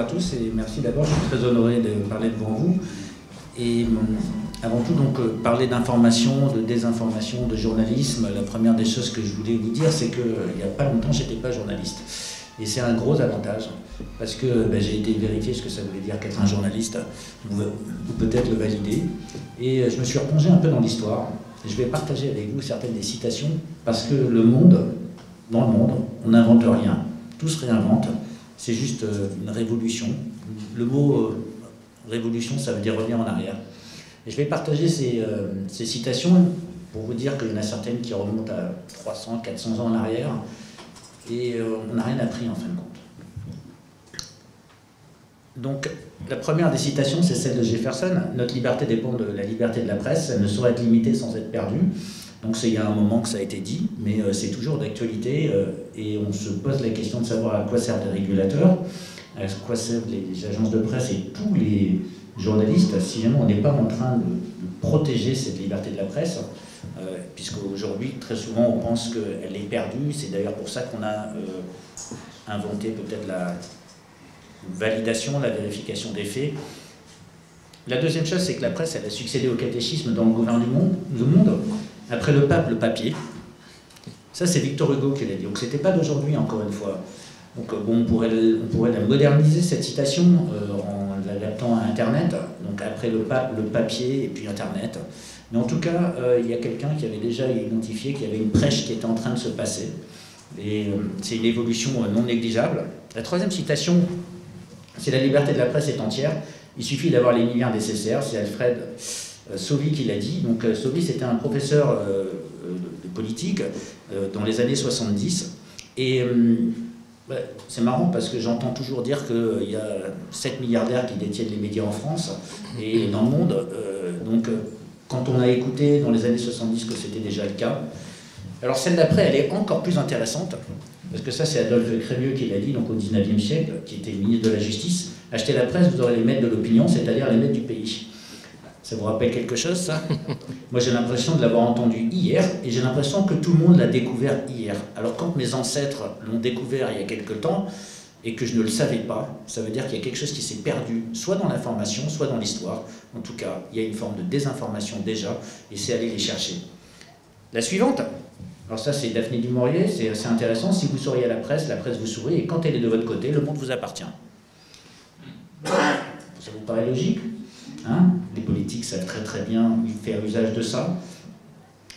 tous et merci d'abord, je suis très honoré de parler devant vous. Et avant tout, donc, parler d'information, de désinformation, de journalisme. La première des choses que je voulais vous dire, c'est qu'il n'y a pas longtemps, j'étais pas journaliste. Et c'est un gros avantage, parce que ben, j'ai été vérifier ce que ça voulait dire qu'être un journaliste, ou, peut-être le valider. Et je me suis replongé un peu dans l'histoire. Je vais partager avec vous certaines des citations, parce que le monde, dans le monde, on n'invente rien. Tout se réinvente. C'est juste euh, une révolution. Le mot euh, révolution, ça veut dire revenir en arrière. Et je vais partager ces, euh, ces citations pour vous dire qu'il y en a certaines qui remontent à 300, 400 ans en arrière, et on n'a rien appris en fin de compte. Donc, la première des citations, c'est celle de Jefferson. Notre liberté dépend de la liberté de la presse. Elle ne saurait être limitée sans être perdue. Donc, c'est il y a un moment que ça a été dit, mais euh, c'est toujours d'actualité. Euh, et on se pose la question de savoir à quoi servent les régulateurs, à quoi servent les, agences de presse et tous les journalistes, si jamais on n'est pas en train de, protéger cette liberté de la presse. Euh, puisqu'aujourd'hui, très souvent, on pense qu'elle est perdue. C'est d'ailleurs pour ça qu'on a inventé peut-être la validation, la vérification des faits. La deuxième chose, c'est que la presse, elle a succédé au catéchisme dans le gouvernement du monde. Après le pape, le papier. Ça, c'est Victor Hugo qui l'a dit. Donc, c'était pas d'aujourd'hui, encore une fois. Donc, euh, bon, on pourrait, on pourrait la moderniser, cette citation, euh, en l'adaptant à Internet. Donc, après le pape, le papier et puis Internet. Mais en tout cas, euh, il y a quelqu'un qui avait déjà identifié qu'il y avait une prêche qui était en train de se passer. Et c'est une évolution non négligeable. La troisième citation, c'est la liberté de la presse est entière. Il suffit d'avoir les milliards nécessaires. C'est Alfred Sauvy qui l'a dit. Donc euh, Sauvy, c'était un professeur euh, de politique dans les années 70. Et c'est marrant parce que j'entends toujours dire qu'il y a 7 milliardaires qui détiennent les médias en France et dans le monde. donc quand on a écouté dans les années 70 que c'était déjà le cas, alors celle d'après, elle est encore plus intéressante. Parce que ça, c'est Adolphe Crémieux qui l'a dit, donc au 19e siècle, qui était ministre de la Justice. Achetez la presse, vous aurez les maîtres de l'opinion, c'est-à-dire les maîtres du pays. Ça vous rappelle quelque chose, ça? Moi, j'ai l'impression de l'avoir entendu hier, et j'ai l'impression que tout le monde l'a découvert hier. Alors, quand mes ancêtres l'ont découvert il y a quelque temps, et que je ne le savais pas, ça veut dire qu'il y a quelque chose qui s'est perdu, soit dans l'information, soit dans l'histoire. En tout cas, il y a une forme de désinformation déjà, et c'est aller les chercher. La suivante, alors ça, c'est Daphné du Maurier, c'est assez intéressant. Si vous souriez à la presse, la presse vous sourit, et quand elle est de votre côté, le monde vous appartient. Ça vous paraît logique hein? Les politiques savent très très bien faire usage de ça.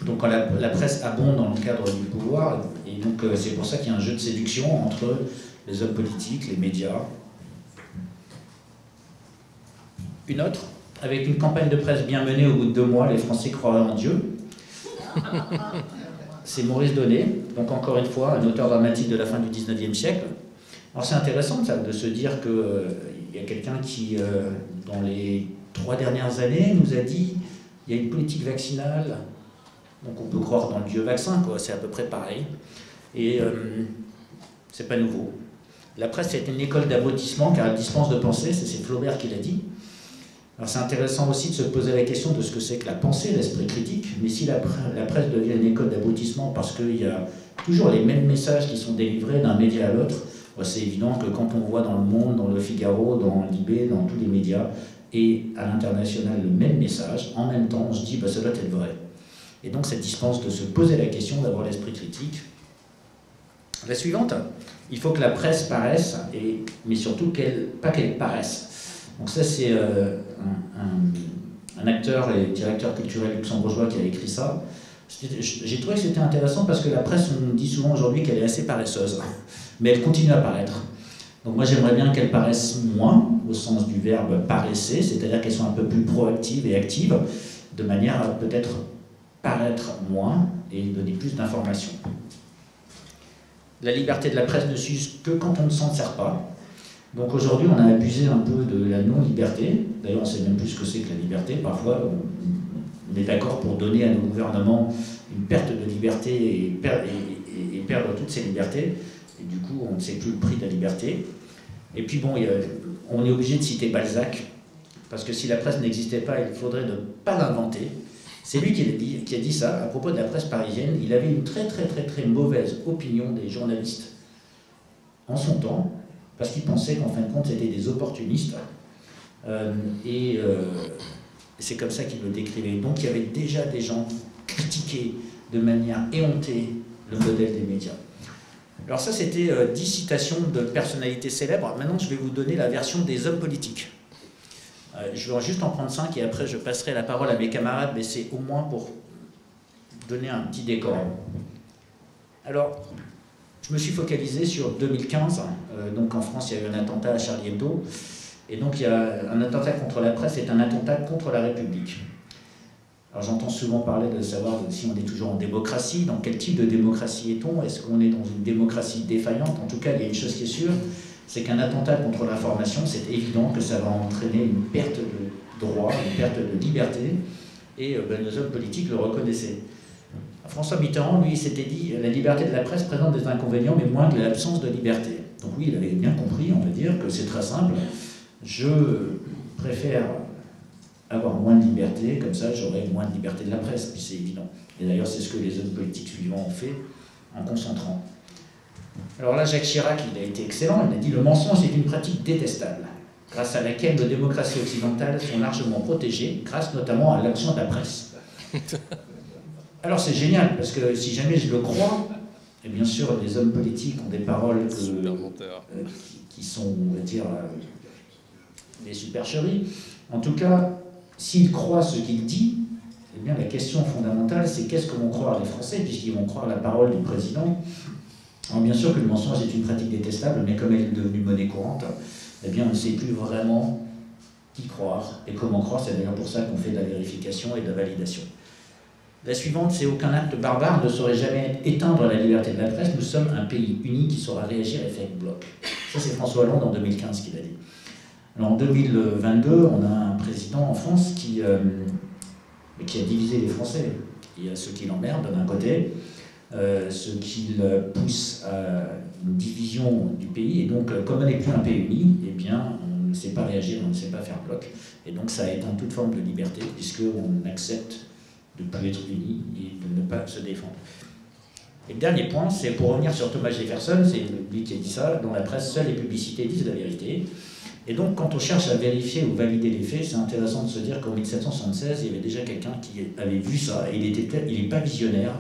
Donc la, presse abonde dans le cadre du pouvoir, et donc euh, c'est pour ça qu'il y a un jeu de séduction entre les hommes politiques, les médias. Une autre, avec une campagne de presse bien menée au bout de deux mois, les Français croient en Dieu c'est Maurice Donnet, donc encore une fois, un auteur dramatique de la fin du 19e siècle. Alors c'est intéressant de se dire qu'il euh, y a quelqu'un qui, euh, dans les trois dernières années, nous a dit il y a une politique vaccinale, donc on peut croire dans le vieux vaccin, quoi, c'est à peu près pareil. Et euh, c'est pas nouveau. La presse est une école d'abrutissement car elle dispense de penser, c'est Flaubert qui l'a dit. Alors c'est intéressant aussi de se poser la question de ce que c'est que la pensée, l'esprit critique, mais si la, presse devient une école d'aboutissement parce qu'il y a toujours les mêmes messages qui sont délivrés d'un média à l'autre, bah, c'est évident que quand on voit dans le monde, dans le Figaro, dans l'IB, dans tous les médias, et à l'international le même message, en même temps on se dit bah, ça doit être vrai. Et donc cette dispense de se poser la question d'avoir l'esprit critique. La suivante, il faut que la presse paraisse, et, mais surtout pas qu'elle paraisse. Donc ça, c'est euh, un, acteur et directeur culturel luxembourgeois qui a écrit ça. J'ai trouvé que c'était intéressant parce que la presse, on dit souvent aujourd'hui qu'elle est assez paresseuse, mais elle continue à paraître. Donc moi, j'aimerais bien qu'elle paraisse moins, au sens du verbe paresser, c'est-à-dire qu'elle soit un peu plus proactive et active, de manière à peut-être paraître moins et donner plus d'informations. La liberté de la presse ne s'use que quand on ne s'en sert pas. Donc aujourd'hui, on a abusé un peu de la non-liberté. D'ailleurs, on ne sait même plus ce que c'est que la liberté. Parfois, on est d'accord pour donner à nos gouvernements une perte de liberté et, perdre toutes ces libertés. Et du coup, on ne sait plus le prix de la liberté. Et puis bon, on est obligé de citer Balzac, parce que si la presse n'existait pas, il faudrait ne pas l'inventer. C'est lui qui a, dit, ça à propos de la presse parisienne. Il avait une très très très très mauvaise opinion des journalistes en son temps, parce qu'il pensait qu'en fin de compte, c'était des opportunistes. Euh, et euh, c'est comme ça qu'il le décrivait. Donc il y avait déjà des gens qui critiquaient de manière éhontée le modèle des médias. Alors ça, c'était euh, dix citations de personnalités célèbres. Maintenant, je vais vous donner la version des hommes politiques. je vais juste en prendre cinq et après, je passerai la parole à mes camarades, mais c'est au moins pour donner un petit décor. Alors, je me suis focalisé sur 2015. donc en France, il y a eu un attentat à Charlie Hebdo. Et donc il y a un attentat contre la presse est un attentat contre la République. Alors j'entends souvent parler de savoir si on est toujours en démocratie, dans quel type de démocratie est-on? Est-ce qu'on est dans une démocratie défaillante? En tout cas, il y a une chose qui est sûre, c'est qu'un attentat contre l'information, c'est évident que ça va entraîner une perte de droit, une perte de liberté, et euh, ben, nos hommes politiques le reconnaissaient. François Mitterrand, lui, s'était dit la liberté de la presse présente des inconvénients, mais moins que l'absence de liberté. Donc oui, il avait bien compris, on va dire, que c'est très simple. Je préfère avoir moins de liberté, comme ça j'aurai moins de liberté de la presse, puis c'est évident. Et d'ailleurs, c'est ce que les hommes politiques suivants ont fait en concentrant. Alors là, Jacques Chirac, il a été excellent, il a dit le mensonge est une pratique détestable, grâce à laquelle nos démocraties occidentales sont largement protégées, grâce notamment à l'action de la presse. Alors c'est génial, parce que si jamais je le crois, et bien sûr, les hommes politiques ont des paroles euh, qui, sont, on va dire, euh, des supercheries. En tout cas, s'il croit ce qu'il dit, eh bien, la question fondamentale, c'est qu'est-ce que vont croire les Français, puisqu'ils vont croire la parole du président bien sûr que le mensonge est une pratique détestable, mais comme elle est devenue monnaie courante, eh bien, on ne sait plus vraiment qui croire et comment croire. C'est d'ailleurs pour ça qu'on fait de la vérification et de la validation. La suivante, c'est aucun acte barbare ne saurait jamais éteindre la liberté de la presse. Nous sommes un pays uni qui saura réagir et faire bloc. Ça, c'est François Hollande en 2015 qui l'a dit. Alors en 2022, on a un président en France qui, euh, qui a divisé les Français. Il y a ceux qui l'emmerdent d'un côté, euh, ceux qui le poussent à une division du pays. Et donc, comme on n'est plus un pays uni, eh bien, on ne sait pas réagir, on ne sait pas faire bloc. Et donc, ça éteint toute forme de liberté, puisqu'on accepte de ne pas être unis et de ne pas se défendre. Et le dernier point, c'est pour revenir sur Thomas Jefferson, c'est lui qui a dit ça, dans la presse, seules les publicités disent la vérité. Et donc, quand on cherche à vérifier ou valider les faits, c'est intéressant de se dire qu'en 1776, il y avait déjà quelqu'un qui avait vu ça, et il n'est pas visionnaire,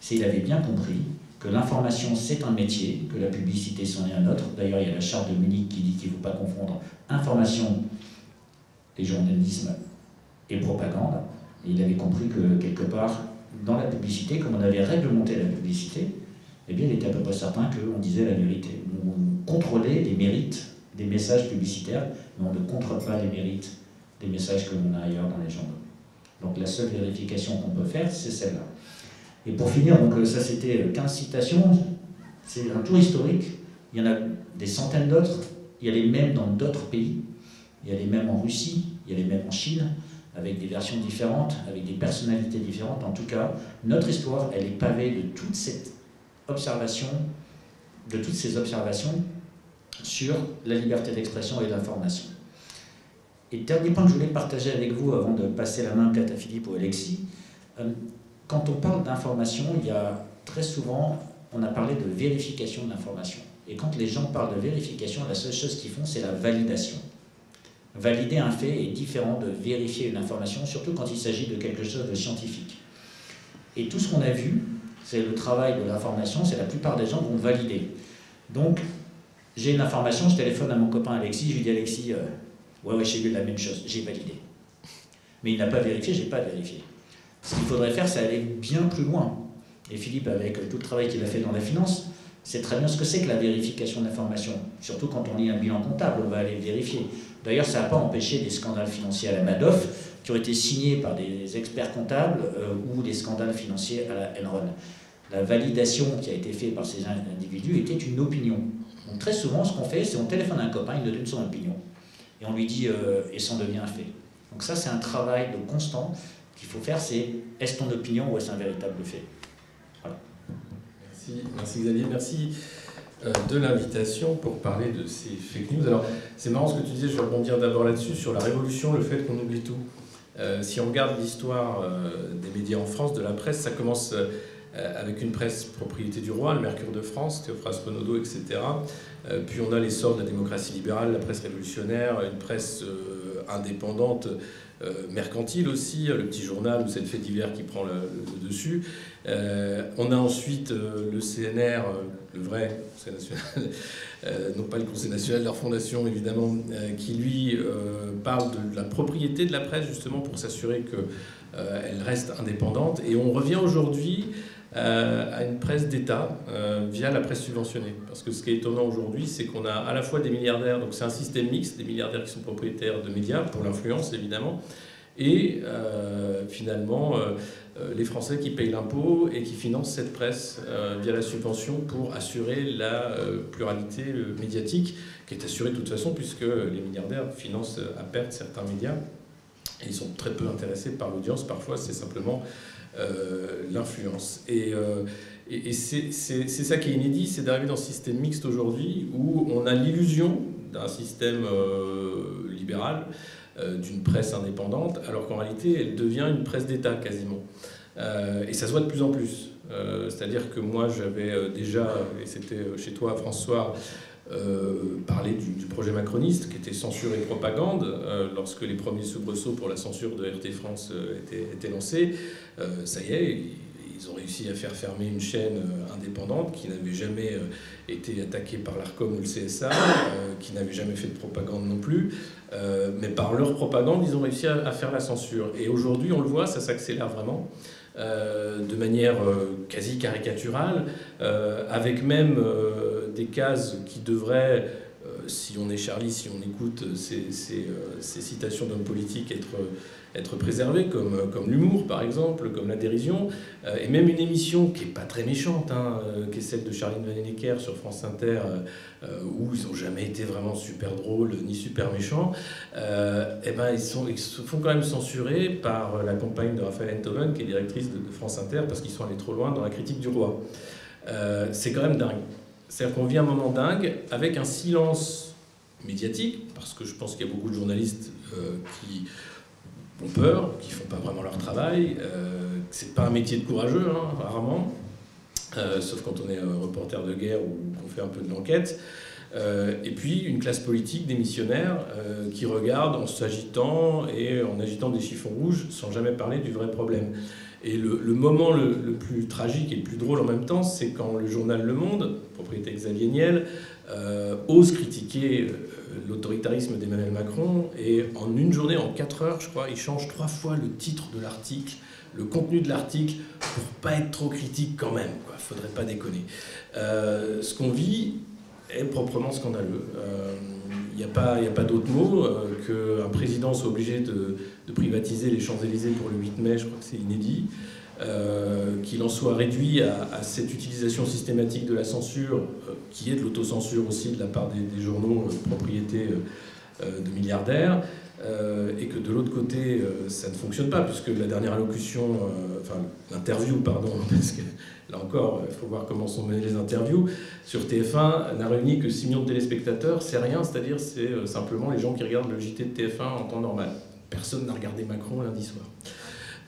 c'est il avait bien compris que l'information c'est un métier, que la publicité c'en est un autre. D'ailleurs, il y a la charte de Munich qui dit qu'il ne faut pas confondre information et journalisme et propagande. Et il avait compris que quelque part, dans la publicité, comme on avait réglementé la publicité, eh bien, il était à peu près certain qu'on disait la vérité. On contrôlait les mérites des messages publicitaires, mais on ne contrôle pas les mérites des messages que l'on a ailleurs dans les journaux. Donc la seule vérification qu'on peut faire, c'est celle-là. Et pour finir, donc euh, ça c'était 15 citations, c'est un tour historique, il y en a des centaines d'autres, il y a les mêmes dans d'autres pays, il y a les mêmes en Russie, il y a les mêmes en Chine, avec des versions différentes, avec des personnalités différentes. En tout cas, notre histoire, elle est pavée de toutes ces observations sur la liberté d'expression et d'information. Et dernier point que je voulais partager avec vous avant de passer la main peut-être à Philippe ou Alexis, euh, quand on parle d'information, il y a très souvent, on a parlé de vérification de l'information. Et quand les gens parlent de vérification, la seule chose qu'ils font, c'est la validation. Valider un fait est différent de vérifier une information, surtout quand il s'agit de quelque chose de scientifique. Et tout ce qu'on a vu, c'est le travail de l'information, c'est la plupart des gens vont valider. Donc, j'ai une information, je téléphone à mon copain Alexis, je lui dis Alexis, euh, ouais, ouais, j'ai vu la même chose, j'ai validé. Mais il n'a pas vérifié, j'ai pas vérifié. Ce qu'il faudrait faire, c'est aller bien plus loin. Et Philippe, avec tout le travail qu'il a fait dans la finance, sait très bien ce que c'est que la vérification d'informations. Surtout quand on lit un bilan comptable, on va aller vérifier. D'ailleurs, ça n'a pas empêché des scandales financiers à la Madoff, qui ont été signés par des experts comptables, euh, ou des scandales financiers à la Enron. La validation qui a été faite par ces individus était une opinion. Très souvent, ce qu'on fait, c'est on téléphone à un copain, il nous donne son opinion. Et on lui dit, euh, et ça en devient un fait. Donc ça, c'est un travail de constant qu'il faut faire, c'est est-ce ton opinion ou est-ce un véritable fait? Voilà. Merci, merci Xavier, merci euh, de l'invitation pour parler de ces fake news. Alors, c'est marrant ce que tu disais, je vais rebondir d'abord là-dessus, sur la révolution, le fait qu'on oublie tout. Euh, si on regarde l'histoire des médias en France, de la presse, ça commence avec une presse propriété du roi, le Mercure de France, Théophras Renaudot, etc. puis on a l'essor de la démocratie libérale, la presse révolutionnaire, une presse indépendante euh, mercantile aussi, le petit journal ou cette fait divers qui prend le, dessus. Euh, on a ensuite euh, le CNR, le vrai Conseil national, non pas le Conseil national, leur fondation évidemment, qui lui parle de la propriété de la presse justement pour s'assurer qu'elle reste indépendante. Et on revient aujourd'hui à une presse d'État via la presse subventionnée. Parce que ce qui est étonnant aujourd'hui, c'est qu'on a à la fois des milliardaires, donc c'est un système mixte, des milliardaires qui sont propriétaires de médias, pour l'influence évidemment, et euh, finalement euh, euh, les Français qui payent l'impôt et qui financent cette presse via la subvention pour assurer la pluralité médiatique, qui est assurée de toute façon puisque les milliardaires financent à perte certains médias. Et ils sont très peu intéressés par l'audience, parfois c'est simplement l'influence. Et, et, c'est ça qui est inédit, c'est d'arriver dans ce système mixte aujourd'hui où on a l'illusion d'un système libéral euh, d'une presse indépendante, alors qu'en réalité, elle devient une presse d'État quasiment. Euh, et ça se voit de plus en plus. Euh, c'est-à-dire que moi, j'avais déjà, et c'était chez toi, François, parlé du, projet macroniste qui était censure et propagande lorsque les premiers soubresauts pour la censure de RT France étaient, étaient, lancés. ça y est, ils ont réussi à faire fermer une chaîne euh, indépendante qui n'avait jamais euh, été attaquée par l'ARCOM ou le CSA, euh, qui n'avait jamais fait de propagande non plus. mais par leur propagande, ils ont réussi à, faire la censure. Et aujourd'hui, on le voit, ça s'accélère vraiment. De manière quasi caricaturale, avec même des cases qui devraient si on est Charlie, si on écoute ces, ces citations d'hommes politiques, être être préservé, comme, comme l'humour par exemple, comme la dérision, euh, et même une émission qui n'est pas très méchante, hein, euh, qui est celle de Charline Vanhoenacker sur France Inter, euh, où ils n'ont jamais été vraiment super drôles ni super méchants, et ben, ils, sont, ils se font quand même censurer par la compagne de Raphaël Enthoven, qui est directrice de, de France Inter, parce qu'ils sont allés trop loin dans la critique du roi. c'est quand même dingue. C'est-à-dire qu'on vit un moment dingue avec un silence médiatique, parce que je pense qu'il y a beaucoup de journalistes qui ont peur, qui font pas vraiment leur travail. Euh, c'est pas un métier de courageux, hein, rarement, euh, sauf quand on est reporter de guerre ou qu'on fait un peu de l'enquête. Euh, et puis une classe politique, des missionnaires, euh, qui regardent en s'agitant et en agitant des chiffons rouges sans jamais parler du vrai problème. Et le, moment le, plus tragique et le plus drôle en même temps, c'est quand le journal Le Monde, propriété Xavier Niel, ose critiquer l'autoritarisme d'Emmanuel Macron et en une journée, en quatre heures, je crois, il change trois fois le titre de l'article, le contenu de l'article, pour pas être trop critique quand même. Quoi, faudrait pas déconner. Euh, ce qu'on vit est proprement scandaleux. Il euh, n'y a pas, pas d'autre mot euh, qu'un président soit obligé de, de privatiser les Champs-Élysées pour le 8 mai, je crois que c'est inédit. Euh, qu'il en soit réduit à, cette utilisation systématique de la censure, euh, qui est de l'autocensure aussi de la part des, journaux euh, propriété de milliardaires, et que de l'autre côté, ça ne fonctionne pas, puisque la dernière allocution, enfin l'interview, pardon, parce que là encore, il faut voir comment sont menées les interviews, sur TF1 n'a réuni que 6 millions de téléspectateurs, c'est rien, c'est-à-dire c'est simplement les gens qui regardent le JT de TF1 en temps normal. Personne n'a regardé Macron lundi soir.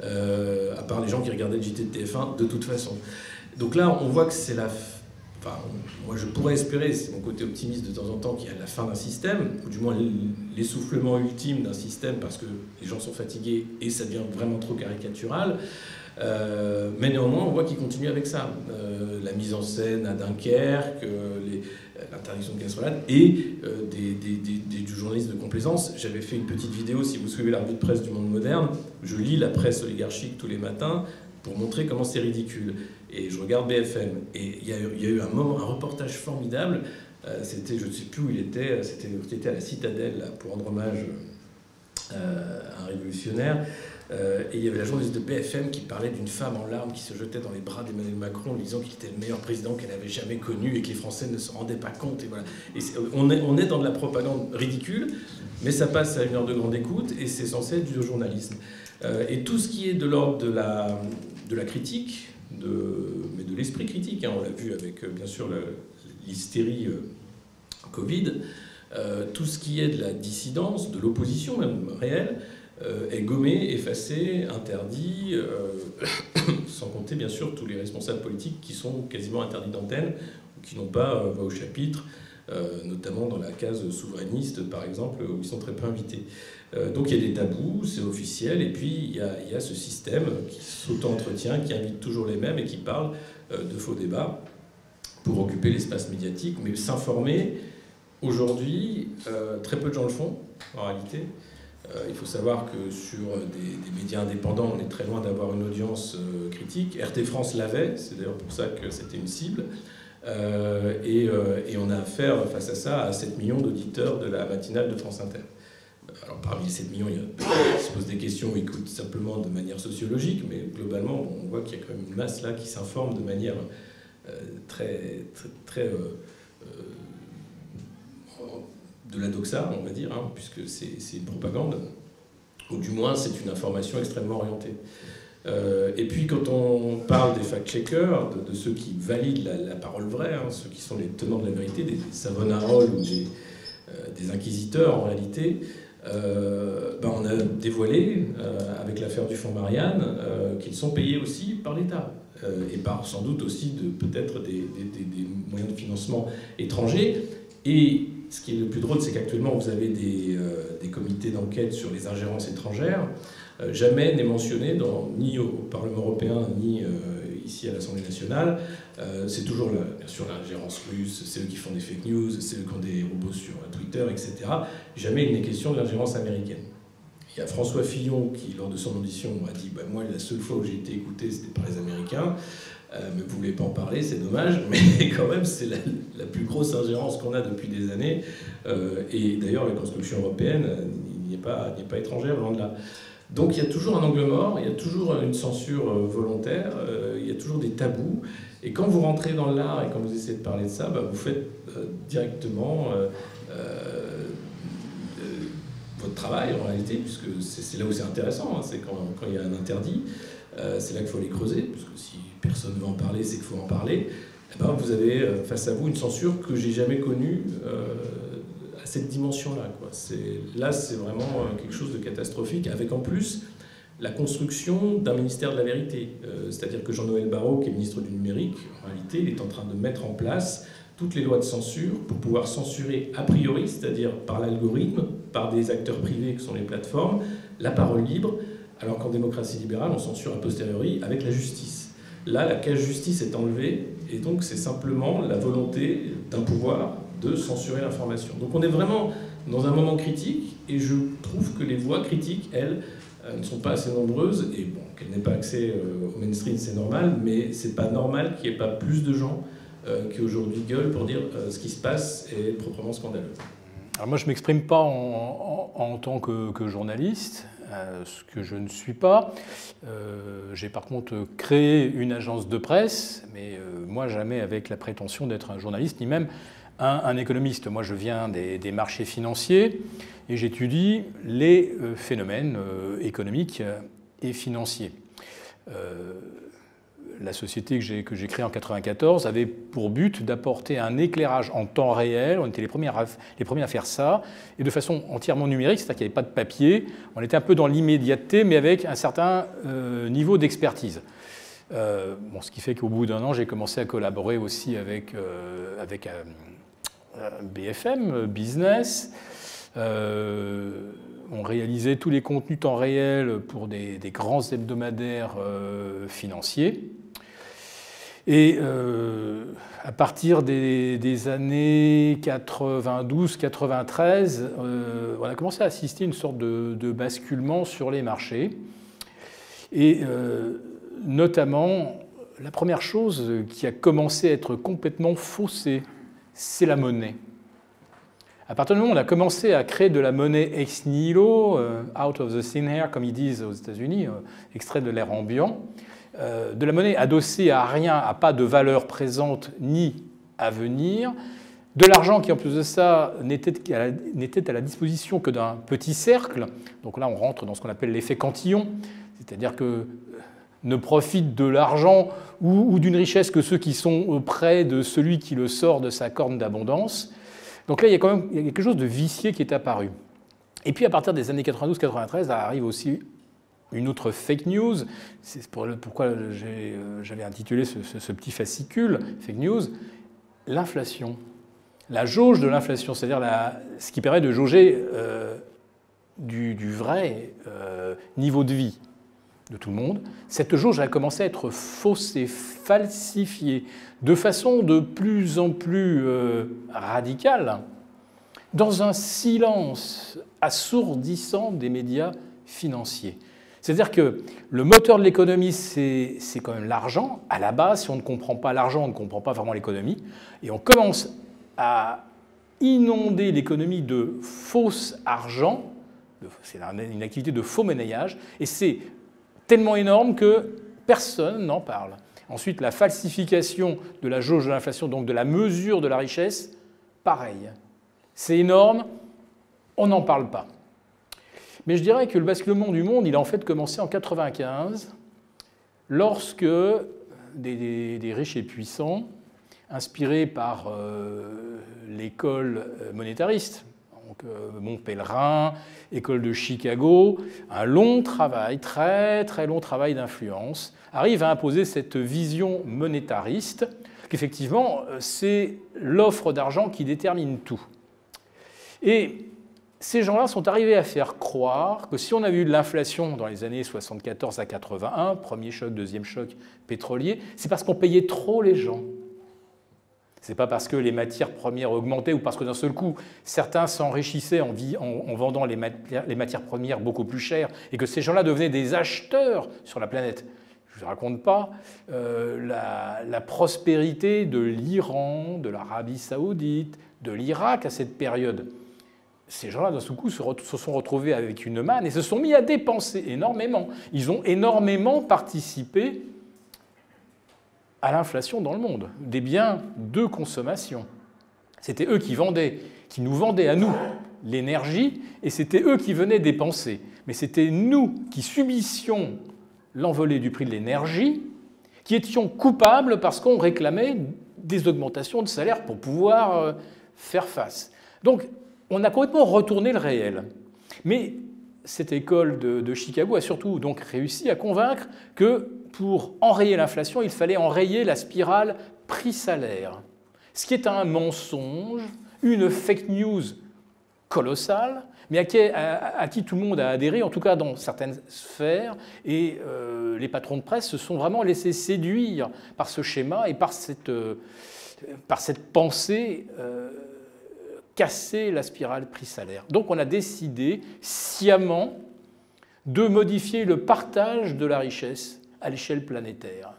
Euh, à part les gens qui regardaient le JT de TF1 de toute façon. Donc là, on voit que c'est la. Enfin, moi, je pourrais espérer, c'est mon côté optimiste de temps en temps, qu'il y a la fin d'un système, ou du moins l'essoufflement ultime d'un système, parce que les gens sont fatigués et ça devient vraiment trop caricatural. Euh, mais néanmoins, on voit qu'il continue avec ça. Euh, la mise en scène à Dunkerque, l'interdiction de casserolade et des, des, des, du journalisme de complaisance. J'avais fait une petite vidéo, si vous suivez la revue de presse du Monde Moderne, je lis la presse oligarchique tous les matins pour montrer comment c'est ridicule. Et je regarde BFM. Et il y, a eu un moment, un reportage formidable. c'était, je ne sais plus où il était, c'était, était à la Citadelle pour rendre hommage à un révolutionnaire. Euh, et il y avait la journaliste de BFM qui parlait d'une femme en larmes qui se jetait dans les bras d'Emmanuel Macron en disant qu'il était le meilleur président qu'elle avait jamais connu et que les Français ne se rendaient pas compte. On, est, dans de la propagande ridicule, mais ça passe à une heure de grande écoute et c'est censé être du journalisme. Euh, et tout ce qui est de l'ordre de la, critique, de, mais de l'esprit critique, hein, on l'a vu avec euh, bien sûr l'hystérie Covid, tout ce qui est de la dissidence, de l'opposition même réelle, est gommé, effacé, interdit, euh, sans compter bien sûr tous les responsables politiques qui sont quasiment interdits d'antenne qui n'ont pas voix au chapitre, notamment dans la case souverainiste par exemple, où ils sont très peu invités. donc il y a des tabous, c'est officiel, et puis il y a, y a ce système qui s'auto-entretient, qui invite toujours les mêmes et qui parle de faux débats pour occuper l'espace médiatique, mais s'informer, aujourd'hui, très peu de gens le font en réalité. Euh, il faut savoir que sur des, médias indépendants, on est très loin d'avoir une audience euh, critique. RT France l'avait, c'est d'ailleurs pour ça que c'était une cible. Euh, et, on a affaire face à ça à 7 millions d'auditeurs de la matinale de France Inter. Alors parmi les 7 millions, il y a qui se posent des questions, écoutent simplement de manière sociologique, mais globalement, on voit qu'il y a quand même une masse là qui s'informe de manière très, très, très de la doxa, on va dire, hein, puisque c'est une propagande, ou du moins c'est une information extrêmement orientée. Euh, et puis quand on parle des fact-checkers, de, ceux qui valident la, parole vraie, hein, ceux qui sont les tenants de la vérité, des, Savonarola ou des, euh, des, inquisiteurs en réalité, euh, ben on a dévoilé avec l'affaire du fonds Marianne qu'ils sont payés aussi par l'État et par sans doute aussi de peut-être des, des, moyens de financement étrangers. Et ce qui est le plus drôle, c'est qu'actuellement, vous avez des, euh, des comités d'enquête sur les ingérences étrangères. Euh, jamais n'est mentionné, ni au Parlement européen, ni euh, ici à l'Assemblée nationale. c'est toujours, bien sûr, l'ingérence russe, c'est eux qui font des fake news, c'est eux qui ont des robots sur Twitter, etc. Jamais il n'est question de l'ingérence américaine. Il y a François Fillon qui, lors de son audition, a dit bah, Moi, la seule fois où j'ai été écouté, c'était par les Américains. Euh, mais vous ne voulez pas en parler, c'est dommage, mais quand même, c'est la, plus grosse ingérence qu'on a depuis des années. Euh, et d'ailleurs, la construction européenne n'y est, pas, pas étrangère, loin de là. Donc il y a toujours un angle mort, il y a toujours une censure euh, volontaire, il y a toujours des tabous. Et quand vous rentrez dans l'art et quand vous essayez de parler de ça, bah, vous faites directement votre travail en réalité, puisque c'est là où c'est intéressant, hein, c'est quand, quand, il y a un interdit, c'est là qu'il faut les creuser, puisque si personne ne veut en parler, c'est qu'il faut en parler, eh ben, vous avez euh, face à vous une censure que j'ai jamais connue euh, à cette dimension-là. Là, c'est vraiment euh, quelque chose de catastrophique, avec en plus la construction d'un ministère de la vérité. C'est-à-dire que Jean-Noël Barrot, qui est ministre du numérique, en réalité, il est en train de mettre en place toutes les lois de censure pour pouvoir censurer a priori, c'est-à-dire par l'algorithme, par des acteurs privés qui sont les plateformes, la parole libre, alors qu'en démocratie libérale, on censure a posteriori avec la justice. Là, la cage justice est enlevée, et donc c'est simplement la volonté d'un pouvoir de censurer l'information. Donc on est vraiment dans un moment critique, et je trouve que les voix critiques, elles, euh, ne sont pas assez nombreuses, et bon, qu'elles n'aient pas accès euh, au mainstream, c'est normal, mais c'est pas normal qu'il n'y ait pas plus de gens euh, qui aujourd'hui gueulent pour dire ce qui se passe est proprement scandaleux. Alors moi, je ne m'exprime pas en, tant que journaliste, ce que je ne suis pas. Euh, j'ai par contre créé une agence de presse, mais euh, moi jamais avec la prétention d'être un journaliste, ni même un, économiste. Moi je viens des, marchés financiers et j'étudie les euh, phénomènes économiques et financiers la société que j'ai, créée en 1994 avait pour but d'apporter un éclairage en temps réel. On était les premiers, à, les premiers à faire ça, et de façon entièrement numérique, c'est-à-dire qu'il n'y avait pas de papier. On était un peu dans l'immédiateté, mais avec un certain euh, niveau d'expertise. Euh, bon, ce qui fait qu'au bout d'un an, j'ai commencé à collaborer aussi avec, euh, avec BFM Business. on réalisait tous les contenus temps réel pour des grands hebdomadaires financiers. Et euh, à partir des, années 92-93, euh, on a commencé à assister à une sorte de, basculement sur les marchés. Et euh, notamment, la première chose qui a commencé à être complètement faussée, c'est la monnaie. À partir du moment où on a commencé à créer de la monnaie ex nihilo, out of the thin air, comme ils disent aux États-Unis, extrait de l'air ambiant, euh, de la monnaie adossée à rien, à pas de valeur présente ni à venir, de l'argent qui en plus de ça n'était à la disposition que d'un petit cercle, donc là on rentre dans ce qu'on appelle l'effet cantillon, c'est-à-dire que euh, ne profitent de l'argent ou, d'une richesse que ceux qui sont près de celui qui le sort de sa corne d'abondance. Donc là, il y a quand même quelque chose de vicié qui est apparu. Et puis à partir des années 92-93, arrive aussi une autre fake news, c'est pourquoi euh, j'avais intitulé ce, petit fascicule, fake news, l'inflation. La jauge de l'inflation, c'est-à-dire ce qui permet de jauger euh, du, vrai euh, niveau de vie de tout le monde, cette jauge a commencé à être faussée, falsifiée, de façon de plus en plus radicale, dans un silence assourdissant des médias financiers. C'est-à-dire que le moteur de l'économie, c'est quand même l'argent. À la base, si on ne comprend pas l'argent, on ne comprend pas vraiment l'économie. Et on commence à inonder l'économie de fausses argent. C'est une activité de faux monnayage. Et c'est tellement énorme que personne n'en parle. Ensuite, la falsification de la jauge de l'inflation, donc de la mesure de la richesse, pareil. C'est énorme, on n'en parle pas. Mais je dirais que le basculement du monde, il a en fait commencé en 1995, lorsque des, riches et puissants, inspirés par euh, l'école monétariste, donc euh, Montpellerin, école de Chicago, un long travail, très très long travail d'influence, arrivent à imposer cette vision monétariste qu'effectivement euh, c'est l'offre d'argent qui détermine tout. Et ces gens-là sont arrivés à faire croire que si on avait eu de l'inflation dans les années 74 à 81, premier choc, deuxième choc pétrolier, c'est parce qu'on payait trop les gens. C'est pas parce que les matières premières augmentaient ou parce que d'un seul coup, certains s'enrichissaient en, vendant les matières, premières beaucoup plus chères et que ces gens-là devenaient des acheteurs sur la planète. Je ne vous raconte pas euh, la prospérité de l'Iran, de l'Arabie saoudite, de l'Irak à cette période ces gens-là, d'un seul coup, se, sont retrouvés avec une manne et se sont mis à dépenser énormément. Ils ont énormément participé à l'inflation dans le monde, des biens de consommation. C'était eux qui vendaient, qui nous vendaient à nous l'énergie, et c'était eux qui venaient dépenser. Mais c'était nous qui subissions l'envolée du prix de l'énergie, qui étions coupables parce qu'on réclamait des augmentations de salaire pour pouvoir euh, faire face. Donc on a complètement retourné le réel. Mais cette école de, Chicago a surtout donc réussi à convaincre que pour enrayer l'inflation, il fallait enrayer la spirale prix-salaire. Ce qui est un mensonge, une fake news colossale, mais à qui, tout le monde a adhéré, en tout cas dans certaines sphères, et euh, les patrons de presse se sont vraiment laissés séduire par ce schéma et par cette, euh, pensée. Euh, casser la spirale prix-salaire. Donc on a décidé sciemment de modifier le partage de la richesse à l'échelle planétaire.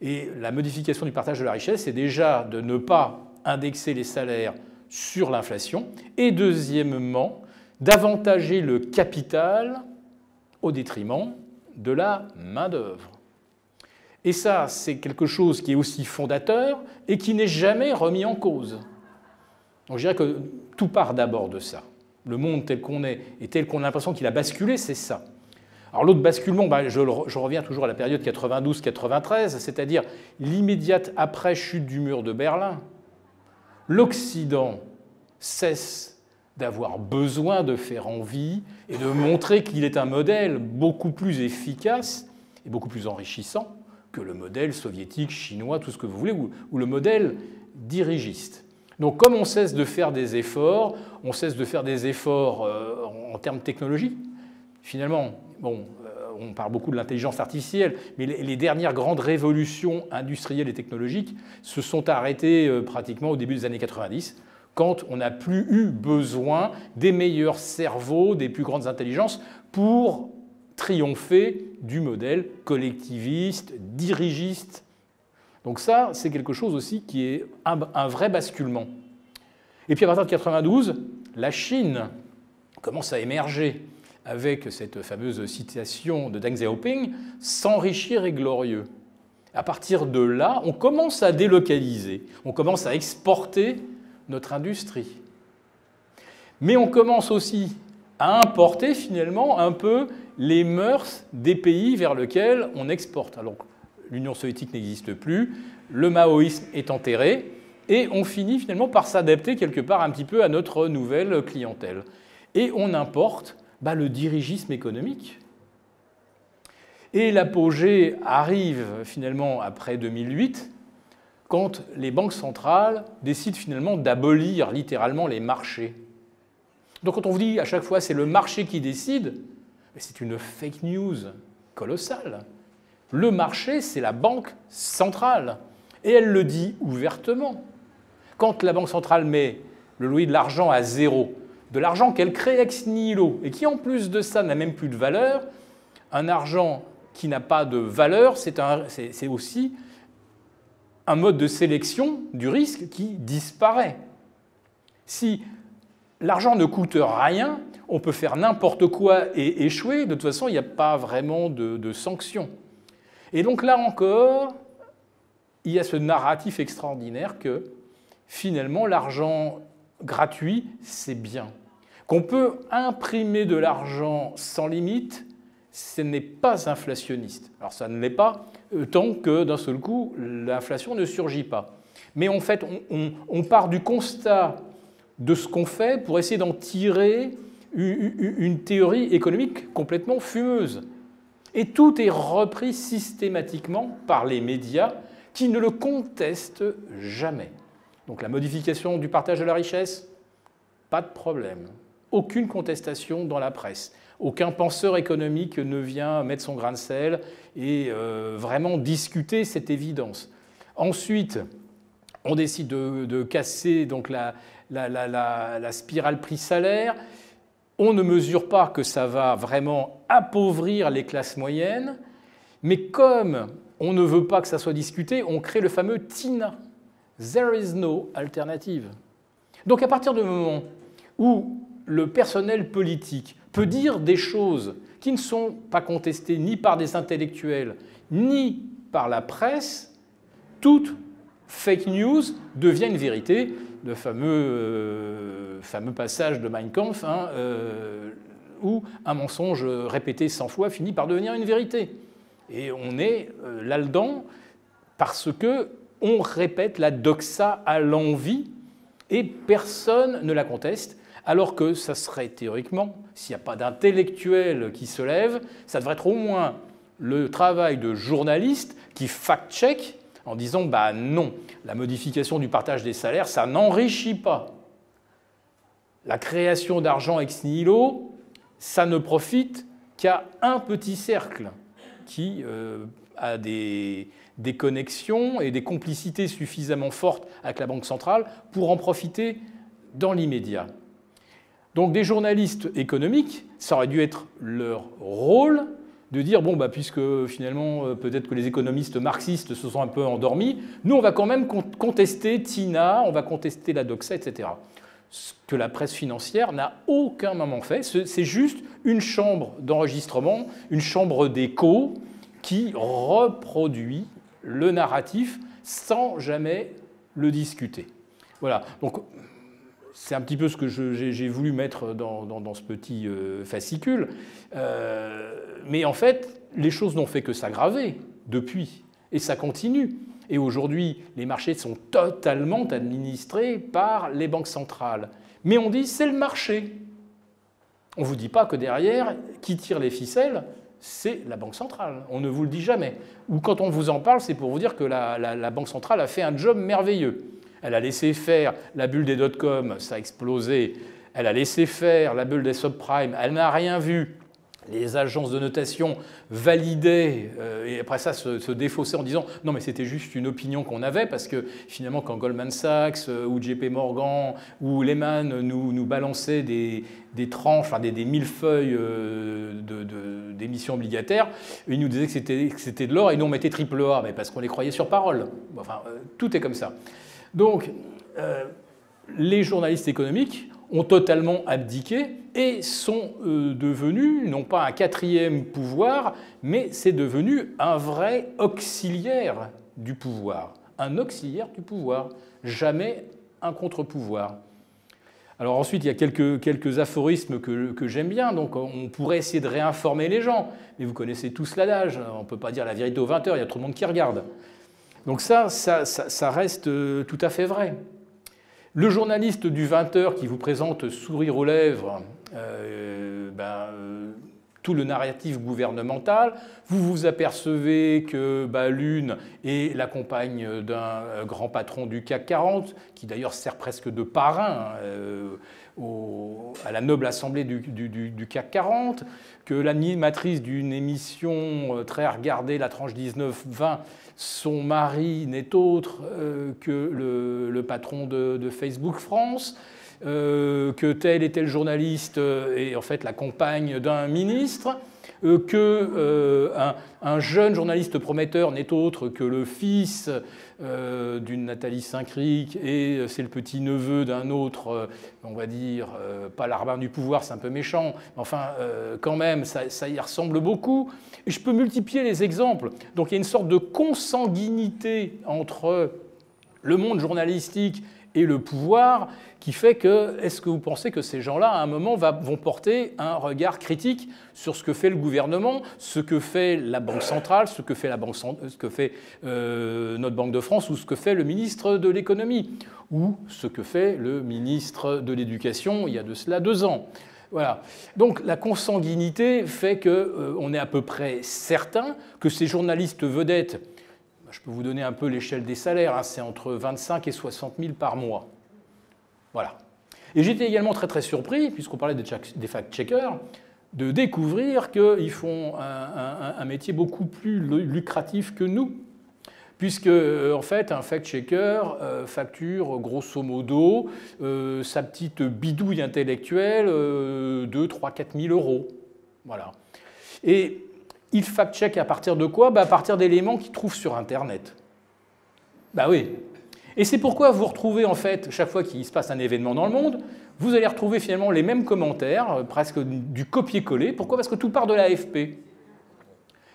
Et la modification du partage de la richesse, c'est déjà de ne pas indexer les salaires sur l'inflation, et deuxièmement, d'avantager le capital au détriment de la main-d'œuvre. Et ça, c'est quelque chose qui est aussi fondateur et qui n'est jamais remis en cause. Donc je dirais que tout part d'abord de ça. Le monde tel qu'on est et tel qu'on a l'impression qu'il a basculé, c'est ça. Alors l'autre basculement, bah, je, reviens toujours à la période 92-93, c'est-à-dire l'immédiate après-chute du mur de Berlin. L'Occident cesse d'avoir besoin de faire envie et de montrer qu'il est un modèle beaucoup plus efficace et beaucoup plus enrichissant que le modèle soviétique, chinois, tout ce que vous voulez, ou le modèle dirigiste. Donc comme on cesse de faire des efforts, on cesse de faire des efforts euh, en termes technologiques. Finalement, bon, euh, on parle beaucoup de l'intelligence artificielle, mais les, dernières grandes révolutions industrielles et technologiques se sont arrêtées euh, pratiquement au début des années 90, quand on n'a plus eu besoin des meilleurs cerveaux, des plus grandes intelligences pour triompher du modèle collectiviste, dirigiste donc ça, c'est quelque chose aussi qui est un, vrai basculement. Et puis à partir de 92, la Chine commence à émerger avec cette fameuse citation de Deng Xiaoping, s'enrichir est glorieux. À partir de là, on commence à délocaliser, on commence à exporter notre industrie. Mais on commence aussi à importer finalement un peu les mœurs des pays vers lesquels on exporte. l'Union soviétique n'existe plus, le maoïsme est enterré, et on finit finalement par s'adapter quelque part un petit peu à notre nouvelle clientèle. Et on importe bah, le dirigisme économique. Et l'apogée arrive finalement après 2008, quand les banques centrales décident finalement d'abolir littéralement les marchés. Donc quand on vous dit à chaque fois c'est le marché qui décide, c'est une fake news colossale. Le marché, c'est la banque centrale. Et elle le dit ouvertement. Quand la banque centrale met le louis de l'argent à zéro, de l'argent qu'elle crée ex nihilo, et qui en plus de ça n'a même plus de valeur, un argent qui n'a pas de valeur, c'est aussi un mode de sélection du risque qui disparaît. Si l'argent ne coûte rien, on peut faire n'importe quoi et échouer, de toute façon, il n'y a pas vraiment de, de sanctions. Et donc là encore, il y a ce narratif extraordinaire que finalement l'argent gratuit, c'est bien. Qu'on peut imprimer de l'argent sans limite, ce n'est pas inflationniste. Alors ça ne l'est pas euh, tant que d'un seul coup, l'inflation ne surgit pas. Mais en fait, on, part du constat de ce qu'on fait pour essayer d'en tirer une théorie économique complètement fumeuse. Et tout est repris systématiquement par les médias qui ne le contestent jamais. Donc la modification du partage de la richesse, pas de problème. Aucune contestation dans la presse. Aucun penseur économique ne vient mettre son grain de sel et euh, vraiment discuter cette évidence. Ensuite, on décide de, casser donc la, la spirale prix-salaire. On ne mesure pas que ça va vraiment appauvrir les classes moyennes, mais comme on ne veut pas que ça soit discuté, on crée le fameux TINA. There is no alternative. Donc à partir du moment où le personnel politique peut dire des choses qui ne sont pas contestées ni par des intellectuels, ni par la presse, toute fake news devient une vérité. Le fameux, euh, fameux passage de Mein Kampf, hein, euh, où un mensonge répété 100 fois finit par devenir une vérité. Et on est euh, là-dedans parce que on répète la doxa à l'envie et personne ne la conteste, alors que ça serait théoriquement, s'il n'y a pas d'intellectuel qui se lève, ça devrait être au moins le travail de journaliste qui fact-check en disant bah non, la modification du partage des salaires, ça n'enrichit pas. La création d'argent ex nihilo, ça ne profite qu'à un petit cercle qui euh, a des, connexions et des complicités suffisamment fortes avec la Banque centrale pour en profiter dans l'immédiat. Donc des journalistes économiques, ça aurait dû être leur rôle de dire, bon, bah, puisque finalement euh, peut-être que les économistes marxistes se sont un peu endormis, nous on va quand même contester Tina, on va contester la doxa, etc. Ce que la presse financière n'a aucun moment fait, c'est juste une chambre d'enregistrement, une chambre d'écho qui reproduit le narratif sans jamais le discuter. Voilà, donc c'est un petit peu ce que j'ai voulu mettre dans, ce petit euh, fascicule. Euh, mais en fait, les choses n'ont fait que s'aggraver depuis, et ça continue. Et aujourd'hui, les marchés sont totalement administrés par les banques centrales. Mais on dit c'est le marché. On ne vous dit pas que derrière, qui tire les ficelles, c'est la Banque centrale. On ne vous le dit jamais. Ou quand on vous en parle, c'est pour vous dire que la, Banque centrale a fait un job merveilleux. Elle a laissé faire la bulle des dot-com, ça a explosé. Elle a laissé faire la bulle des subprimes, elle n'a rien vu les agences de notation validaient euh, et après ça se, défaussaient en disant non mais c'était juste une opinion qu'on avait parce que finalement quand Goldman Sachs euh, ou JP Morgan ou Lehman nous, nous balançaient des, tranches, enfin des, des millefeuilles euh, d'émissions obligataires, ils nous disaient que c'était de l'or et nous on mettait triple A mais parce qu'on les croyait sur parole. Enfin tout est comme ça. Donc les journalistes économiques ont totalement abdiqué et sont euh, devenus, non pas un quatrième pouvoir, mais c'est devenu un vrai auxiliaire du pouvoir. Un auxiliaire du pouvoir, jamais un contre-pouvoir. Alors ensuite, il y a quelques, aphorismes que, que j'aime bien, donc on pourrait essayer de réinformer les gens, mais vous connaissez tous l'adage, on ne peut pas dire la vérité aux 20 heures, il y a trop de monde qui regarde. Donc ça, ça, reste euh, tout à fait vrai. Le journaliste du 20h qui vous présente sourire aux lèvres, euh, ben, euh, tout le narratif gouvernemental. Vous vous apercevez que bah, l'une est la compagne d'un grand patron du CAC 40, qui d'ailleurs sert presque de parrain à la noble assemblée du, du CAC 40, que l'animatrice d'une émission très regardée, la tranche 19-20, son mari n'est autre euh, que le, patron de, Facebook France, euh, que tel et tel journaliste est en fait la compagne d'un ministre, euh, que un, jeune journaliste prometteur n'est autre que le fils euh, d'une Nathalie Saint-Cric et euh, c'est le petit-neveu d'un autre, euh, on va dire, pas l'arbin du pouvoir, c'est un peu méchant, mais enfin, quand même, ça, y ressemble beaucoup. Je peux multiplier les exemples. Donc il y a une sorte de consanguinité entre le monde journalistique et le pouvoir qui fait que, est-ce que vous pensez que ces gens-là, à un moment, vont porter un regard critique sur ce que fait le gouvernement, ce que fait la Banque centrale, ce que fait, euh, notre Banque de France, ou ce que fait le ministre de l'économie, ou ce que fait le ministre de l'éducation il y a de cela deux ans? Voilà. Donc la consanguinité fait qu'on euh, est à peu près certain que ces journalistes vedettes, je peux vous donner un peu l'échelle des salaires, hein, c'est entre 25 et 60 000 par mois. Voilà. Et j'étais également très très surpris, puisqu'on parlait des fact-checkers, de découvrir qu'ils font un, métier beaucoup plus lucratif que nous, puisque euh, en fait un fact-checker euh, facture grosso modo euh, sa petite bidouille intellectuelle 2, 3, 4 000 euros. Voilà. Et il fact-check à partir de quoi? Bah, À partir d'éléments qu'il trouve sur Internet. Bah oui, et c'est pourquoi vous retrouvez en fait, chaque fois qu'il se passe un événement dans le monde, vous allez retrouver finalement les mêmes commentaires, euh, presque du copier-coller. Pourquoi? Parce que tout part de l'AFP.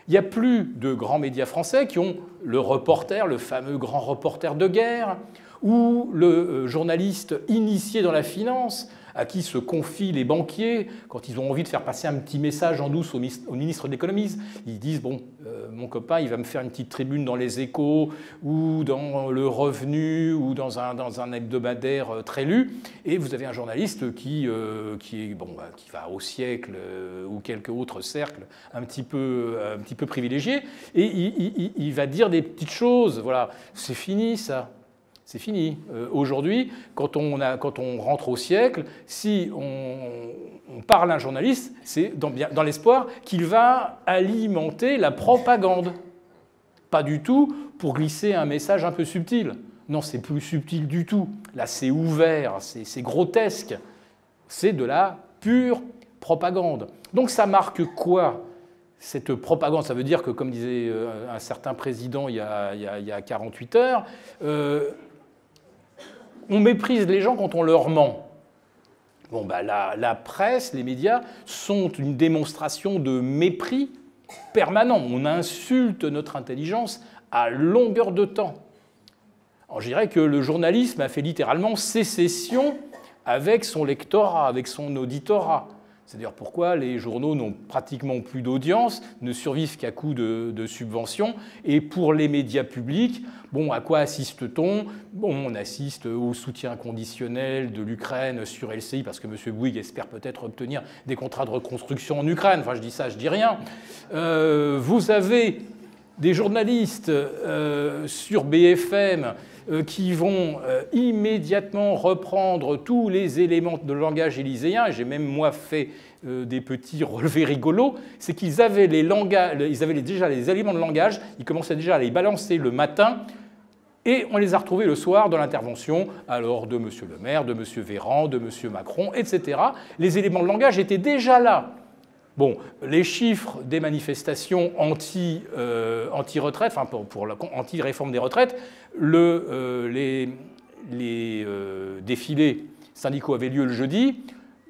Il n'y a plus de grands médias français qui ont le reporter, le fameux grand reporter de guerre, ou le euh, journaliste initié dans la finance, à qui se confient les banquiers quand ils ont envie de faire passer un petit message en douce au, ministre de l'économie. Ils disent, bon, euh, mon copain, il va me faire une petite tribune dans les échos ou dans le revenu ou dans un, hebdomadaire euh, très lu. Et vous avez un journaliste qui, euh, qui, bon, bah, qui va au siècle ou quelques autres cercles un petit peu, un petit peu privilégiés. Et il va dire des petites choses. Voilà, c'est fini ça c'est fini. Euh, aujourd'hui, quand, on rentre au siècle, si on, parle à un journaliste, c'est dans, l'espoir qu'il va alimenter la propagande. Pas du tout pour glisser un message un peu subtil. Non, c'est plus subtil du tout. Là, c'est ouvert, c'est grotesque. C'est de la pure propagande. Donc ça marque quoi cette propagande, ça veut dire que, comme disait euh, un certain président il y a, 48 heures, euh, on méprise les gens quand on leur ment. Bon, bah, la, presse, les médias sont une démonstration de mépris permanent. On insulte notre intelligence à longueur de temps. je dirais que le journalisme a fait littéralement sécession avec son lectorat, avec son auditorat. C'est dire pourquoi les journaux n'ont pratiquement plus d'audience, ne survivent qu'à coup de, subventions. Et pour les médias publics, bon, à quoi assiste-t-on? On assiste au soutien conditionnel de l'Ukraine sur LCI, parce que M. Bouygues espère peut-être obtenir des contrats de reconstruction en Ukraine. Enfin, je dis ça, je dis rien. Euh, vous avez des journalistes euh, sur BFM euh, qui vont immédiatement reprendre tous les éléments de langage élyséen, j'ai même moi fait euh, des petits relevés rigolos, c'est qu'ils avaient, les ils avaient déjà les éléments de langage, ils commençaient déjà à les balancer le matin, et on les a retrouvés le soir dans l'intervention alors de M. Le Maire, de M. Véran, de M. Macron, etc. Les éléments de langage étaient déjà là. Bon, les chiffres des manifestations anti-retraite, enfin pour, anti-réforme des retraites, euh, les, euh, défilés syndicaux avaient lieu le jeudi.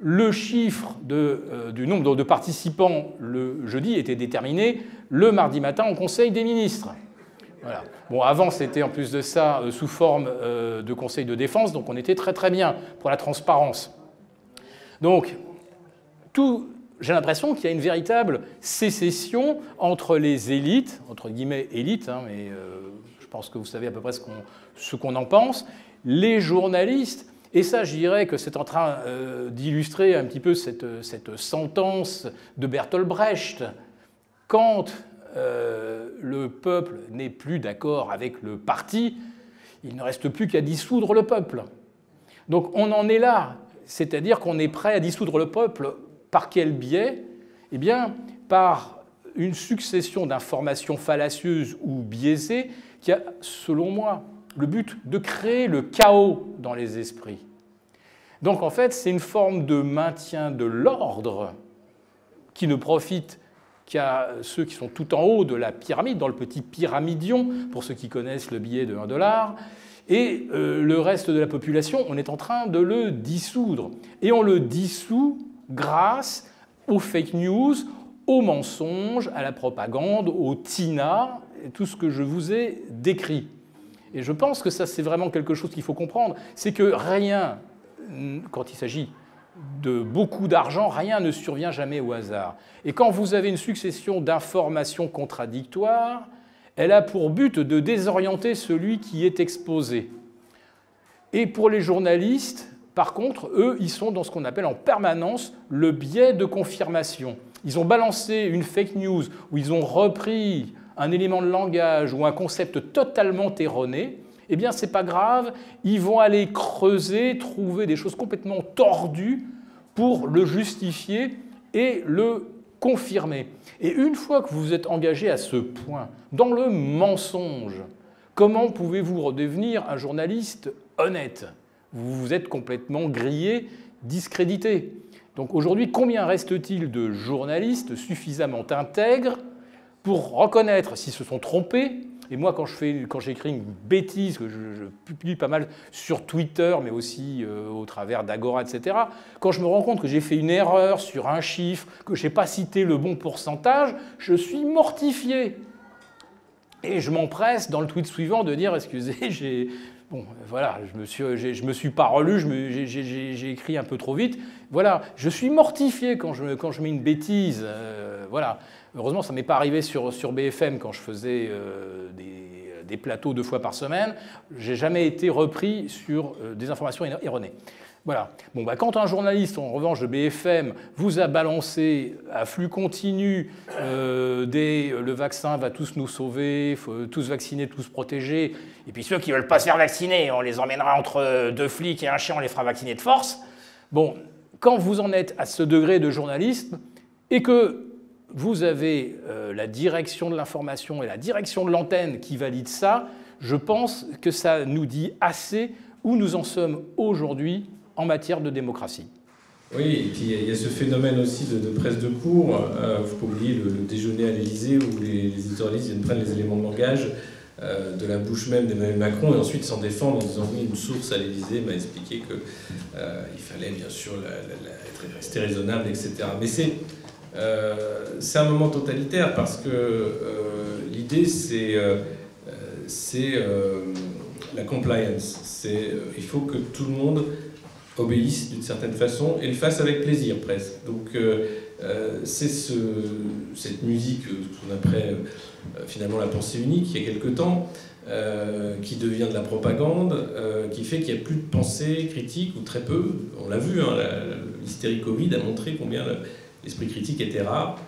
Le chiffre euh, du nombre de participants le jeudi était déterminé le mardi matin au Conseil des ministres. Bon, avant, c'était en plus de ça sous forme de Conseil de défense, donc on était très très bien pour la transparence. Donc, tout, j'ai l'impression qu'il y a une véritable sécession entre les élites, entre guillemets élites, hein, mais euh, je pense que vous savez à peu près ce qu'on en pense, les journalistes Et ça, je dirais que c'est en train euh, d'illustrer un petit peu cette, cette, sentence de Bertolt Brecht. Quand euh, le peuple n'est plus d'accord avec le parti, il ne reste plus qu'à dissoudre le peuple. Donc on en est là, c'est-à-dire qu'on est prêt à dissoudre le peuple par quel biais? Eh bien, par une succession d'informations fallacieuses ou biaisées qui a, selon moi, le but de créer le chaos dans les esprits. Donc en fait, c'est une forme de maintien de l'ordre qui ne profite qu'à ceux qui sont tout en haut de la pyramide, dans le petit pyramidion, pour ceux qui connaissent le billet de 1 dollar. Et euh, le reste de la population, on est en train de le dissoudre. Et on le dissout grâce aux fake news, aux mensonges, à la propagande, au TINA, tout ce que je vous ai décrit. Et je pense que ça, c'est vraiment quelque chose qu'il faut comprendre, c'est que rien, quand il s'agit de beaucoup d'argent, rien ne survient jamais au hasard. Et quand vous avez une succession d'informations contradictoires, elle a pour but de désorienter celui qui est exposé. Et pour les journalistes, par contre, eux, ils sont dans ce qu'on appelle en permanence le biais de confirmation. Ils ont balancé une fake news où ils ont repris un élément de langage ou un concept totalement erroné, eh bien, c'est pas grave, ils vont aller creuser, trouver des choses complètement tordues pour le justifier et le confirmer. Et une fois que vous vous êtes engagé à ce point, dans le mensonge, comment pouvez-vous redevenir un journaliste honnête? Vous vous êtes complètement grillé, discrédité. Donc aujourd'hui, combien reste-t-il de journalistes suffisamment intègres pour reconnaître s'ils se sont trompés et moi, quand, j'écris une bêtise, que je, publie pas mal sur Twitter, mais aussi euh, au travers d'Agora, etc., quand je me rends compte que j'ai fait une erreur sur un chiffre, que je n'ai pas cité le bon pourcentage, je suis mortifié. Et je m'empresse dans le tweet suivant de dire, excusez, j'ai... Bon, voilà, je me suis, je me suis pas relu, j'ai écrit un peu trop vite. Voilà, je suis mortifié quand je, quand je mets une bêtise. Euh, voilà. Heureusement, ça ne m'est pas arrivé sur, BFM quand je faisais euh, des, plateaux deux fois par semaine. J'ai jamais été repris sur euh, des informations erronées. Voilà. Bon, bah, quand un journaliste, en revanche, de BFM vous a balancé à flux continu euh, des le vaccin va tous nous sauver, faut tous vacciner, tous protéger, et puis ceux qui ne veulent pas se faire vacciner, on les emmènera entre deux flics et un chien, on les fera vacciner de force. Bon, quand vous en êtes à ce degré de journalisme et que vous avez euh, la direction de l'information et la direction de l'antenne qui valident ça, je pense que ça nous dit assez où nous en sommes aujourd'hui en matière de démocratie. Oui, et puis il y a ce phénomène aussi de, presse de cours. Euh, faut pas oublier le, déjeuner à l'Élysée où les, les, éditorialistes viennent prendre les éléments de langage euh, de la bouche même d'Emmanuel Macron et ensuite s'en défendre en disant oui, une source à l'Élysée m'a expliqué qu'il fallait bien sûr rester raisonnable, etc. Mais c'est euh, c'est un moment totalitaire parce que euh, l'idée c'est euh, la compliance. il faut que tout le monde obéisse d'une certaine façon et le fasse avec plaisir presque. Donc c'est ce, cette musique qu'on appelait finalement la pensée unique il y a quelque temps, qui devient de la propagande, qui fait qu'il n'y a plus de pensée critique ou très peu. On l'a vu, hein, l'hystérie Covid a montré combien l'esprit critique était rare,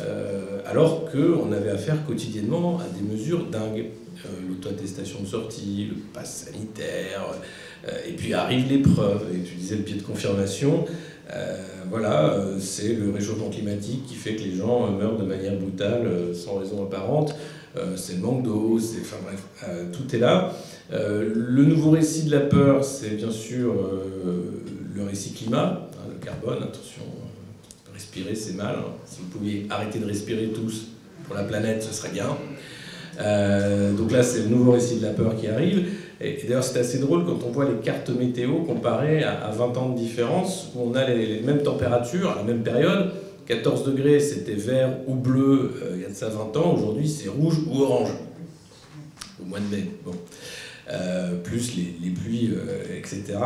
euh, alors qu'on avait affaire quotidiennement à des mesures dingues. Euh, L'auto-attestation de sortie, le pass sanitaire, euh, et puis arrive l'épreuve, et tu disais le pied de confirmation. voilà, c'est le réchauffement climatique qui fait que les gens meurent de manière brutale, sans raison apparente. c'est le manque d'eau, enfin bref, tout est là. le nouveau récit de la peur, c'est bien sûr le récit climat, hein, le carbone, attention, respirer, c'est mal. Si vous pouviez arrêter de respirer tous pour la planète, ce serait bien. Euh, donc là, c'est le nouveau récit de la peur qui arrive. Et, d'ailleurs, c'est assez drôle quand on voit les cartes météo comparées à, 20 ans de différence, où on a les, mêmes températures à la même période. 14 degrés, c'était vert ou bleu euh, il y a de ça 20 ans. Aujourd'hui, c'est rouge ou orange. Au mois de mai. Bon. Euh, plus les, les pluies, etc.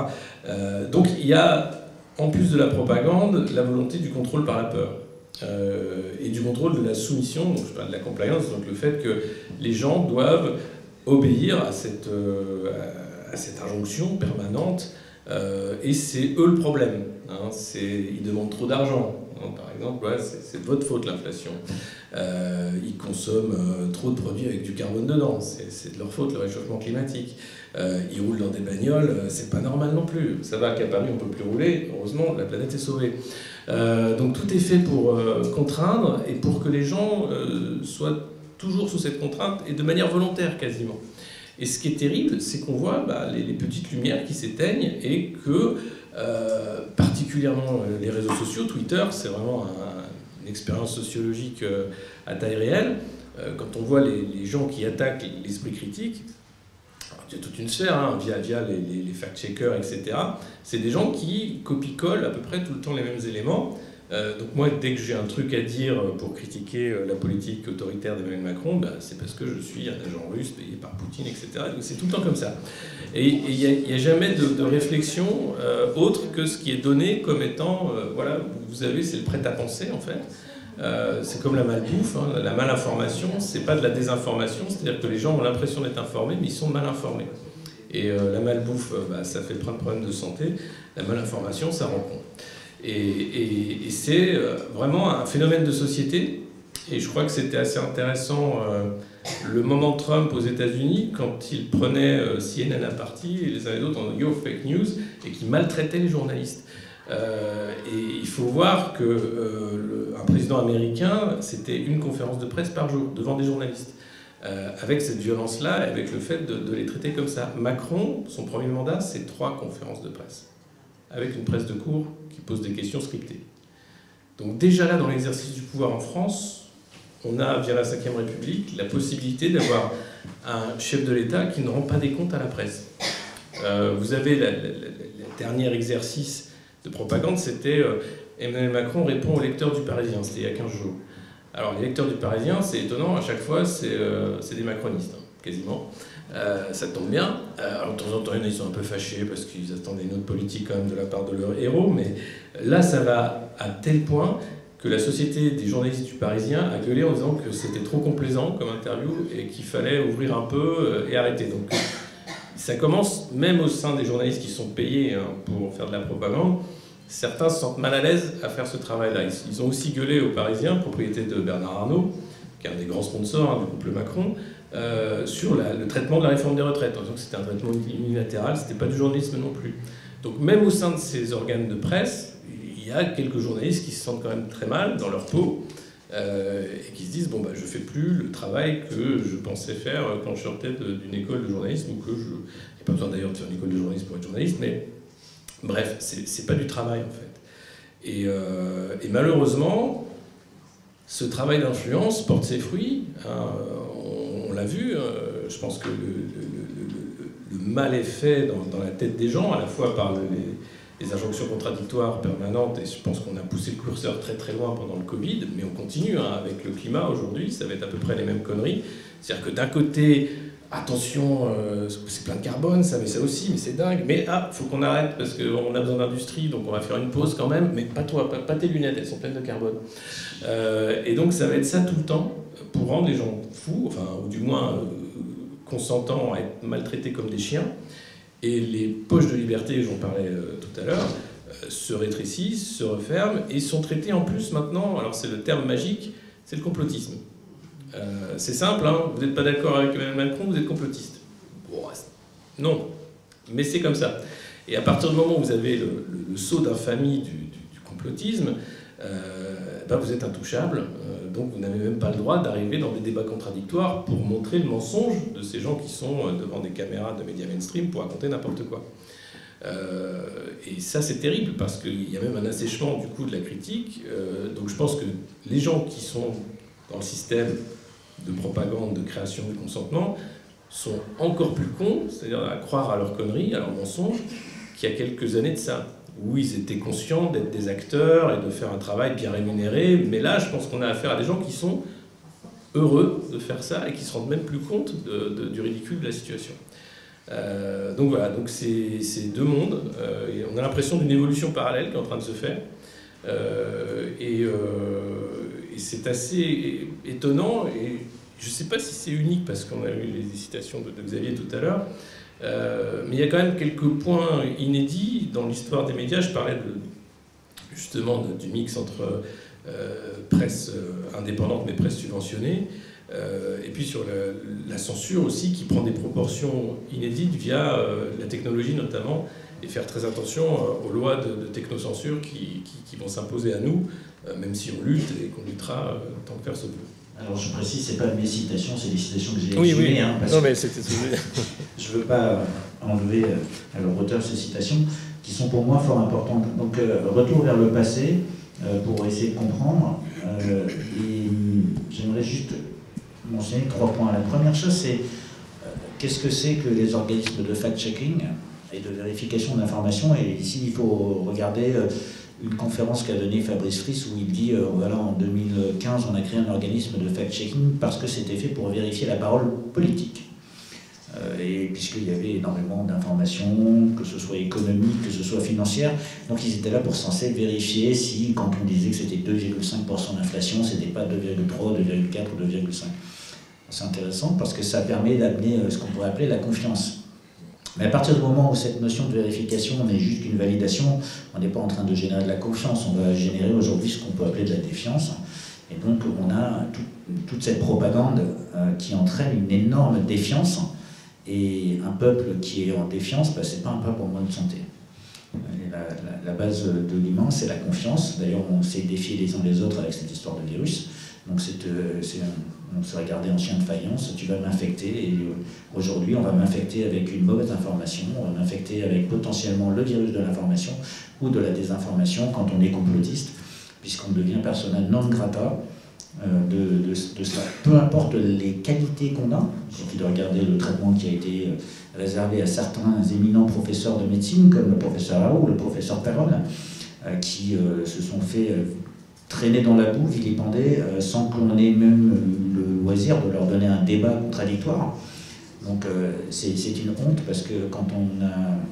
donc il y a en plus de la propagande, la volonté du contrôle par la peur. Euh, et du contrôle de la soumission, donc parle de la compliance, donc le fait que les gens doivent obéir à cette, euh, injonction permanente et c'est eux le problème. Hein. ils demandent trop d'argent. Hein, par exemple, c'est de votre faute l'inflation. Euh, ils consomment euh, trop de produits avec du carbone dedans, c'est de leur faute le réchauffement climatique. Euh, ils roulent dans des bagnoles, c'est pas normal non plus. Ça va qu'à Paris on peut plus rouler, heureusement la planète est sauvée. donc tout est fait pour contraindre et pour que les gens soient toujours sous cette contrainte et de manière volontaire quasiment. Et ce qui est terrible, c'est qu'on voit bah, les, petites lumières qui s'éteignent et que euh, particulièrement euh, les réseaux sociaux, Twitter, c'est vraiment une expérience sociologique euh, à taille réelle. quand on voit les, gens qui attaquent l'esprit critique, a toute une sphère, hein, via, via les, les fact-checkers, etc. C'est des gens qui copient-collent à peu près tout le temps les mêmes éléments euh, donc moi, dès que j'ai un truc à dire pour critiquer euh, la politique autoritaire d'Emmanuel Macron, bah, c'est parce que je suis un agent russe payé par Poutine, etc. Donc c'est tout le temps comme ça. Et il n'y a, jamais de, réflexion euh, autre que ce qui est donné comme étant, voilà, vous avez, c'est le prêt-à-penser en fait. C'est comme la malbouffe, hein. la malinformation, c'est pas de la désinformation, c'est-à-dire que les gens ont l'impression d'être informés, mais ils sont mal informés. Et la malbouffe, bah, ça fait plein de problèmes de santé, la malinformation, ça rend compte. Et, c'est euh, vraiment un phénomène de société. Et je crois que c'était assez intéressant euh, le moment Trump aux États-Unis quand il prenait euh, CNN à partie et les uns et les autres en Yo fake news et qui maltraitait les journalistes. Et il faut voir que un président américain, c'était une conférence de presse par jour devant des journalistes. avec cette violence-là, avec le fait de, les traiter comme ça. Macron, son premier mandat, c'est trois conférences de presse, avec une presse de cours qui pose des questions scriptées. Donc déjà là, dans l'exercice du pouvoir en France, on a, via la Ve République, la possibilité d'avoir un chef de l'État qui ne rend pas des comptes à la presse. Euh, vous avez le dernier exercice de propagande, c'était euh, Emmanuel Macron répond aux lecteurs du Parisien, c'était il y a 15 jours. Alors les lecteurs du Parisien, c'est étonnant, à chaque fois, c'est euh, des macronistes, hein, quasiment. Euh, ça tombe bien. Alors, de temps en temps, ils sont un peu fâchés parce qu'ils attendaient une autre politique quand même de la part de leur héros, mais là, ça va à tel point que la société des journalistes du Parisien a gueulé en disant que c'était trop complaisant comme interview et qu'il fallait ouvrir un peu et arrêter. Donc, ça commence même au sein des journalistes qui sont payés hein, pour faire de la propagande. Certains se sentent mal à l'aise à faire ce travail-là. Ils ont aussi gueulé aux Parisiens, propriété de Bernard Arnault, qui est un des grands sponsors hein, du couple Macron, euh, sur le traitement de la réforme des retraites, en disant que c'était un traitement unilatéral, c'était pas du journalisme non plus. Donc même au sein de ces organes de presse, il y a quelques journalistes qui se sentent quand même très mal dans leur peau euh, et qui se disent bon bah je fais plus le travail que je pensais faire quand je sortais d'une école de journalisme ou que je a pas besoin d'ailleurs de faire une école de journalisme pour être journaliste, mais bref c'est pas du travail en fait. Et, euh, et malheureusement ce travail d'influence porte ses fruits. Hein, l'a vu, euh, je pense que le, mal est fait dans, la tête des gens, à la fois par les, injonctions contradictoires permanentes, et je pense qu'on a poussé le curseur très très loin pendant le Covid, mais on continue hein, avec le climat aujourd'hui, ça va être à peu près les mêmes conneries. C'est-à-dire que d'un côté, attention, euh, c'est plein de carbone, ça, mais ça aussi, mais c'est dingue. Mais ah, faut qu'on arrête parce qu'on a besoin d'industrie, donc on va faire une pause quand même. Mais pas toi, pas, tes lunettes, elles sont pleines de carbone. Euh, et donc ça va être ça tout le temps pour rendre les gens fous, enfin, ou du moins euh, consentants à être maltraités comme des chiens. Et les poches de liberté, j'en parlais tout à l'heure, se rétrécissent, se referment et sont traités en plus maintenant, alors c'est le terme magique, c'est le complotisme. Euh, c'est simple, hein. vous n'êtes pas d'accord avec Emmanuel Macron, vous êtes complotiste. non, mais c'est comme ça. Et à partir du moment où vous avez le, saut d'infamie du, complotisme, euh, ben vous êtes intouchable, euh, donc vous n'avez même pas le droit d'arriver dans des débats contradictoires pour montrer le mensonge de ces gens qui sont devant des caméras de médias mainstream pour raconter n'importe quoi. et ça c'est terrible parce qu'il y a même un assèchement du coup de la critique. donc je pense que les gens qui sont dans le système de propagande, de création du consentement, sont encore plus cons, c'est-à-dire à croire à leurs conneries, à leurs mensonges, qu'il y a quelques années de ça, où ils étaient conscients d'être des acteurs et de faire un travail bien rémunéré. Mais là, je pense qu'on a affaire à des gens qui sont heureux de faire ça et qui se rendent même plus compte du ridicule de la situation. Euh, donc voilà, donc c'est deux mondes. Euh, on a l'impression d'une évolution parallèle qui est en train de se faire. Euh, et, et c'est assez étonnant, et je ne sais pas si c'est unique, parce qu'on a eu les citations de, Xavier tout à l'heure, mais il y a quand même quelques points inédits dans l'histoire des médias. Je parlais justement du mix entre presse indépendante mais presse subventionnée. et puis sur la, censure aussi qui prend des proportions inédites via la technologie notamment et faire très attention aux lois de, technocensure qui, vont s'imposer à nous, même si on lutte et qu'on luttera tant que faire se peut. Alors je précise, c'est pas mes citations, c'est des citations que j'ai oui, oui. Hein, non, mais c'était je veux pas enlever à leur auteur ces citations qui sont pour moi fort importantes. Donc euh, retour vers le passé euh, pour essayer de comprendre. Euh, et j'aimerais juste mentionner trois points. La première chose, c'est qu'est-ce que c'est que les organismes de fact-checking et de vérification d'informations? Et ici, il faut regarder une conférence qu'a donnée Fabrice Friss où il dit euh, voilà, en 2015, on a créé un organisme de fact-checking parce que c'était fait pour vérifier la parole politique. Euh, et puisqu'il y avait énormément d'informations, que ce soit économiques, que ce soit financières, donc ils étaient là pour censé vérifier si, quand on disait que c'était 2,5% d'inflation, c'était pas 2,3, 2,4 ou 2,5. C'est intéressant parce que ça permet d'amener euh, ce qu'on pourrait appeler la confiance. Mais à partir du moment où cette notion de vérification n'est juste qu'une validation, on n'est pas en train de générer de la confiance, on va générer aujourd'hui ce qu'on peut appeler de la défiance. Et donc on a toute cette propagande euh, qui entraîne une énorme défiance. Et un peuple qui est en défiance, bah, ce n'est pas un peuple en bonne santé. La, base de l'humain, c'est la confiance. D'ailleurs, on s'est défié les uns les autres avec cette histoire de virus. Donc c'est euh, on se regardait en chien de faïence, tu vas m'infecter, et euh, aujourd'hui on va m'infecter avec une mauvaise information, on va m'infecter avec potentiellement le virus de l'information ou de la désinformation quand on est complotiste, puisqu'on devient personnel non grata euh, de, de, cela. Peu importe les qualités qu'on a, il suffit de regarder le traitement qui a été euh, réservé à certains éminents professeurs de médecine, comme le professeur Raoult ou le professeur Perron, qui se sont fait traîner dans la boue, vilipender, sans qu'on ait même le loisir de leur donner un débat contradictoire. Donc euh, c'est une honte parce que quand on,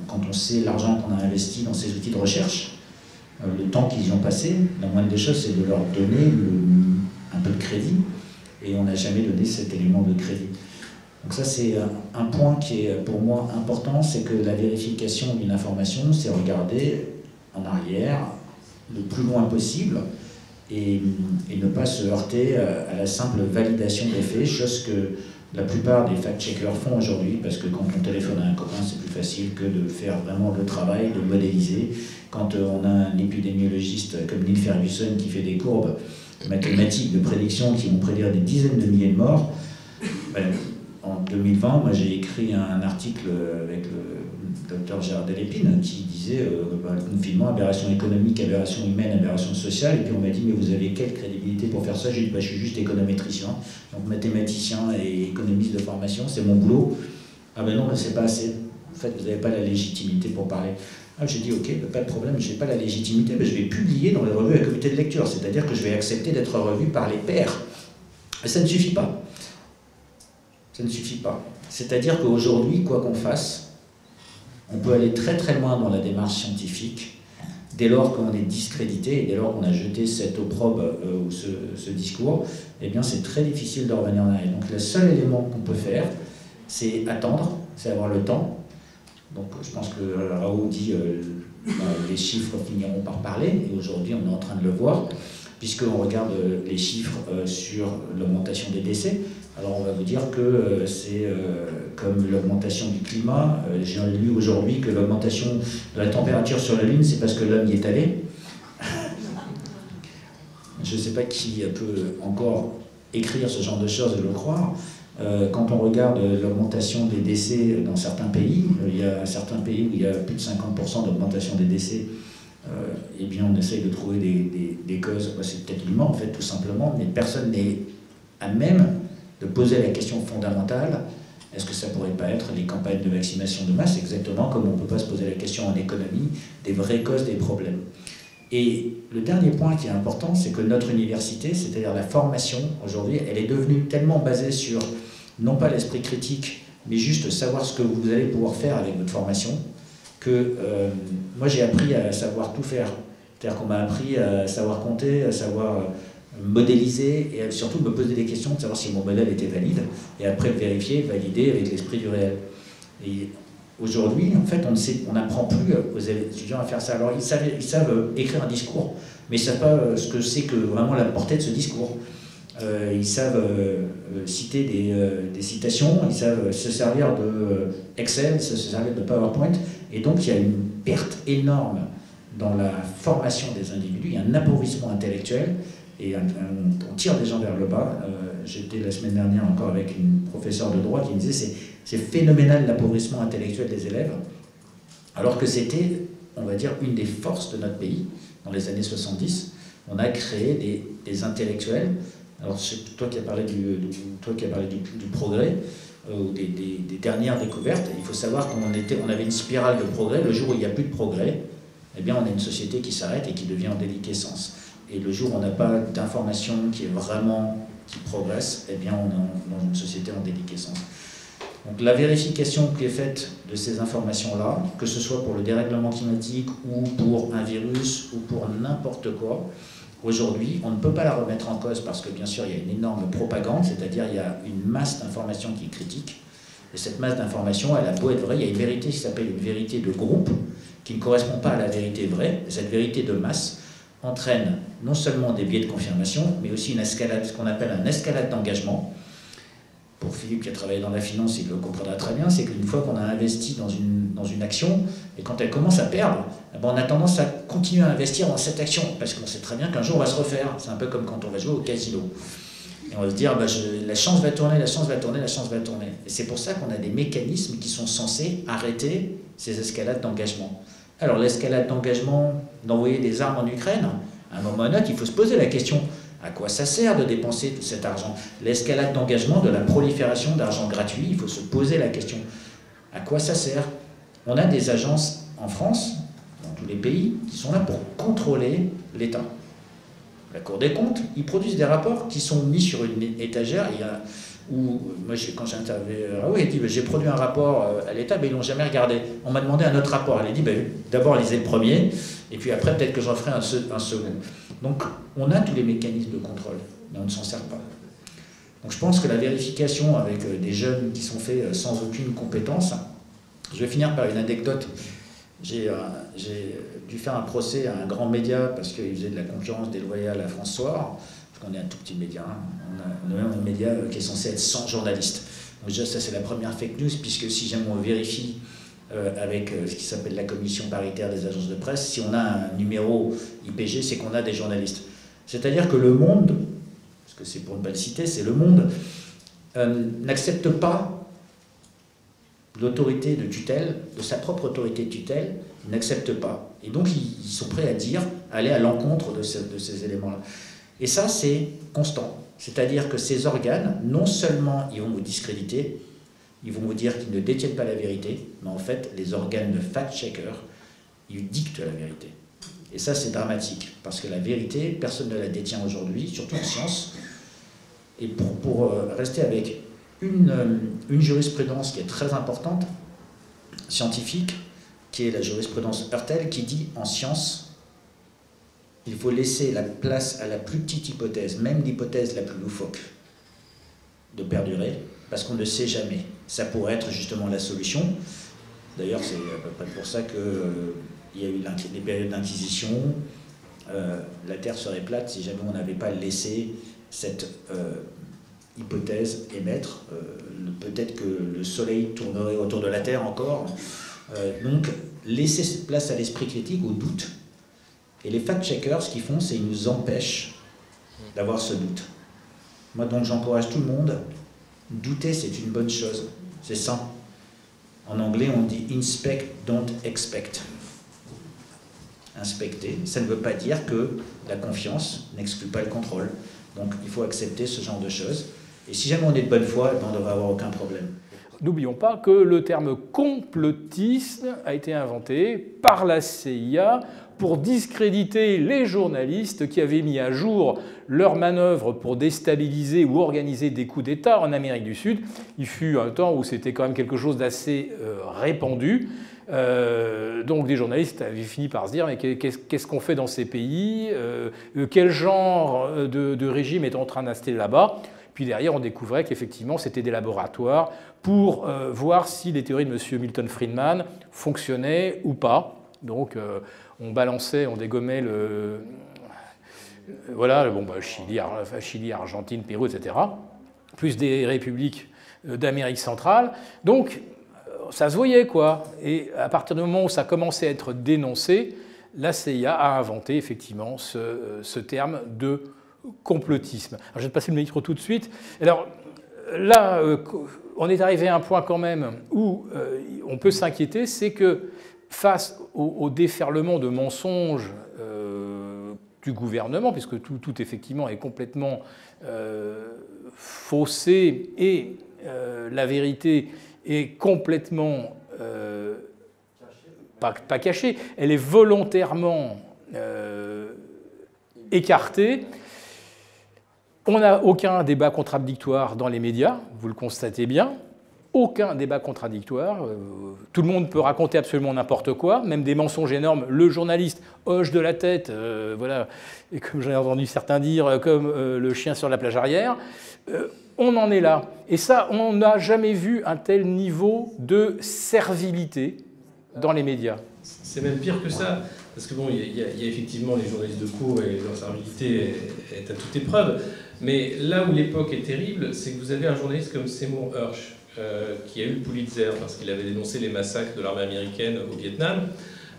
quand on sait l'argent qu'on a investi dans ces outils de recherche, euh, le temps qu'ils y ont passé, la moindre des choses c'est de leur donner un peu de crédit et on n'a jamais donné cet élément de crédit. Donc ça c'est un, un, point qui est pour moi important, c'est que la vérification d'une information, c'est regarder en arrière le plus loin possible et, ne pas se heurter à la simple validation des faits, chose que la plupart des fact-checkers font aujourd'hui, parce que quand on téléphone à un copain, c'est plus facile que de faire vraiment le travail, de modéliser. Quand euh, on a un épidémiologiste comme Neil Ferguson qui fait des courbes mathématiques de prédiction qui vont prédire des dizaines de milliers de morts, ben, en 2020, moi j'ai écrit un article avec le docteur Gérard Delépine, qui disait euh, bah, confinement, aberration économique, aberration humaine, aberration sociale. Et puis on m'a dit, mais vous avez quelle crédibilité pour faire ça? J'ai dit, bah, je suis juste économétricien, donc mathématicien et économiste de formation, c'est mon boulot. Ah ben non, c'est pas assez. En fait, vous n'avez pas la légitimité pour parler. Ah, j'ai dit, ok, bah, pas de problème, je n'ai pas la légitimité, mais je vais publier dans les revues à comité de lecture, c'est-à-dire que je vais accepter d'être revu par les pairs. Mais ça ne suffit pas. Ça ne suffit pas. C'est-à-dire qu'aujourd'hui, quoi qu'on fasse, on peut aller très très loin dans la démarche scientifique dès lors qu'on est discrédité et dès lors qu'on a jeté cette opprobre euh, ou ce, discours, eh bien c'est très difficile de revenir en arrière. Donc le seul élément qu'on peut faire, c'est attendre, c'est avoir le temps. Donc je pense que Raoult dit euh, les chiffres finiront par parler, et aujourd'hui on est en train de le voir, puisqu'on regarde euh, les chiffres sur l'augmentation des décès. Alors on va vous dire que euh, c'est euh, comme l'augmentation du climat. Euh, j'ai lu aujourd'hui que l'augmentation de la température sur la Lune, c'est parce que l'homme y est allé. Je ne sais pas qui peut encore écrire ce genre de choses et le croire. quand on regarde l'augmentation des décès dans certains pays, il y a certains pays où il y a plus de 50% d'augmentation des décès. Eh bien, on essaye de trouver des, des causes. C'est peut-être l'humain, en fait, tout simplement, mais personne n'est à même de poser la question fondamentale, est-ce que ça pourrait pas être les campagnes de vaccination de masse, exactement comme on ne peut pas se poser la question en économie des vraies causes des problèmes Et le dernier point qui est important, c'est que notre université, c'est-à-dire la formation aujourd'hui, elle est devenue tellement basée sur non pas l'esprit critique, mais juste savoir ce que vous allez pouvoir faire avec votre formation, que euh, moi j'ai appris à savoir tout faire. C'est-à-dire qu'on m'a appris à savoir compter, à savoir modéliser et surtout me poser des questions de savoir si mon modèle était valide et après vérifier, valider avec l'esprit du réel. Et Aujourd'hui, en fait, on n'apprend plus aux étudiants à faire ça. Alors, ils savent, savent écrire un discours, mais ils ne savent pas ce que c'est que vraiment la portée de ce discours. Euh, ils savent euh, euh, citer des, des, citations, ils savent se servir de Excel, se servir de PowerPoint, et donc il y a une perte énorme dans la formation des individus, il y a un appauvrissement intellectuel, et on tire des gens vers le bas. J'étais la semaine dernière encore avec une professeure de droit qui me disait c'est phénoménal l'appauvrissement intellectuel des élèves, alors que c'était, on va dire, une des forces de notre pays dans les années 70. On a créé des, des intellectuels alors, c'est toi qui as parlé du, toi qui parlé du, progrès, euh, ou des, dernières découvertes. Il faut savoir qu'on on avait une spirale de progrès. Le jour où il n'y a plus de progrès, eh bien, on a une société qui s'arrête et qui devient en déliquescence. Et le jour où on n'a pas d'information qui est vraiment qui progresse, eh bien, on est dans une société en déliquescence. Donc la vérification qui est faite de ces informations-là, que ce soit pour le dérèglement climatique ou pour un virus ou pour n'importe quoi, Aujourd'hui, on ne peut pas la remettre en cause parce que bien sûr, il y a une énorme propagande, c'est-à-dire il y a une masse d'informations qui est critique. Et cette masse d'informations, elle a beau être vraie, il y a une vérité qui s'appelle une vérité de groupe, qui ne correspond pas à la vérité vraie. cette vérité de masse entraîne non seulement des biais de confirmation, mais aussi une escalade, ce qu'on appelle un escalade d'engagement. Pour Philippe qui a travaillé dans la finance, il le comprendra très bien, c'est qu'une fois qu'on a investi dans une, dans une action, et quand elle commence à perdre, eh ben, on a tendance à continuer à investir dans cette action, parce qu'on sait très bien qu'un jour on va se refaire. C'est un peu comme quand on va jouer au casino. Et on va se dire, bah, la chance va tourner, la chance va tourner, la chance va tourner. Et c'est pour ça qu'on a des mécanismes qui sont censés arrêter ces escalades d'engagement. Alors l'escalade d'engagement d'envoyer des armes en Ukraine, à un moment ou il faut se poser la question, à quoi ça sert de dépenser cet argent? L'escalade d'engagement de la prolifération d'argent gratuit, il faut se poser la question, à quoi ça sert? On a des agences en France, tous les pays qui sont là pour contrôler l'État. La Cour des comptes, ils produisent des rapports qui sont mis sur une étagère. Il y a, où, moi, quand j'ai interviewé Raoult, il dit bah, J'ai produit un rapport euh, à l'État, mais ils ne l'ont jamais regardé. On m'a demandé un autre rapport. Elle a dit bah, D'abord, lisez le premier, et puis après, peut-être que j'en ferai un, second. Donc, on a tous les mécanismes de contrôle, mais on ne s'en sert pas. Donc, je pense que la vérification avec euh, des jeunes qui sont faits euh, sans aucune compétence, je vais finir par une anecdote euh, j'ai dû faire un procès à un grand média parce qu'il faisait de la concurrence déloyale à François, parce qu'on est un tout petit média. Hein. On, a, même un média qui est censé être sans journalistes. Donc déjà, ça c'est la première fake news, puisque si jamais on vérifie avec euh, ce qui s'appelle la commission paritaire des agences de presse, si on a un numéro IPG, c'est qu'on a des journalistes. C'est-à-dire que le monde, parce que c'est pour ne pas le citer, c'est le monde, n'accepte pas l'autorité de tutelle, de sa propre autorité de tutelle, ils n'acceptent pas. Et donc ils, sont prêts à dire, aller à l'encontre de ces éléments-là. Et ça, c'est constant. C'est-à-dire que ces organes, non seulement ils vont vous discréditer, ils vont vous dire qu'ils ne détiennent pas la vérité, mais en fait, les organes de fact-checker, ils dictent la vérité. Et ça, c'est dramatique, parce que la vérité, personne ne la détient aujourd'hui, surtout en science. Et pour, pour euh, rester avec euh, une, jurisprudence qui est très importante, scientifique, qui est la jurisprudence Hurtel, qui dit en science, il faut laisser la place à la plus petite hypothèse, même l'hypothèse la plus loufoque, de perdurer, parce qu'on ne sait jamais. Ça pourrait être justement la solution. D'ailleurs, c'est à peu près pour ça qu'il euh, y a eu des périodes d'inquisition. Euh, la Terre serait plate si jamais on n'avait pas laissé cette hypothèse émettre. Euh, peut-être que le Soleil tournerait autour de la Terre encore. Euh, donc, laisser cette place à l'esprit critique, au doute. Et les fact-checkers, ce qu'ils font, c'est qu'ils nous empêchent d'avoir ce doute. Moi, donc, j'encourage tout le monde. Douter, c'est une bonne chose. C'est ça. En anglais, on dit inspect, don't expect. Inspecter, ça ne veut pas dire que la confiance n'exclut pas le contrôle. Donc, il faut accepter ce genre de choses. Et si jamais on est de bonne foi, on ne devrait avoir aucun problème. N'oublions pas que le terme complotisme a été inventé par la CIA pour discréditer les journalistes qui avaient mis à jour leurs manœuvres pour déstabiliser ou organiser des coups d'État en Amérique du Sud. Il fut un temps où c'était quand même quelque chose d'assez euh, répandu. Euh, donc des journalistes avaient fini par se dire mais qu'est-ce qu'on fait dans ces pays? Euh, Quel genre de, de, régime est en train d'installer là-bas? Puis derrière, on découvrait qu'effectivement, c'était des laboratoires pour voir si les théories de M. Milton Friedman fonctionnaient ou pas. Donc, on balançait, on dégommait le, voilà, bon, bah, Chili, Chili, Argentine, Pérou, etc., plus des républiques euh, d'Amérique centrale. Donc, euh, ça se voyait, quoi. Et à partir du moment où ça commençait à être dénoncé, la CIA a inventé effectivement ce, euh, terme de complotisme. Je vais te passer le micro tout de suite. Alors, là, on est arrivé à un point quand même où on peut s'inquiéter, c'est que face au, déferlement de mensonges du gouvernement, puisque tout, effectivement est complètement euh, faussé et euh, la vérité est complètement euh, pas, cachée, elle est volontairement écartée. On n'a aucun débat contradictoire dans les médias, vous le constatez bien aucun débat contradictoire. Euh, tout le monde peut raconter absolument n'importe quoi, même des mensonges énormes. Le journaliste hoche de la tête, euh, voilà, et comme j'ai entendu certains dire, euh, comme le chien sur la plage arrière. on en est là. Et ça, on n'a jamais vu un tel niveau de servilité dans les médias. C'est même pire que ça. Parce que bon, il y, a effectivement les journalistes de cours et leur servilité est, à toute épreuve. Mais là où l'époque est terrible, c'est que vous avez un journaliste comme Seymour Hersh, euh, qui a eu le Pulitzer parce qu'il avait dénoncé les massacres de l'armée américaine au Vietnam.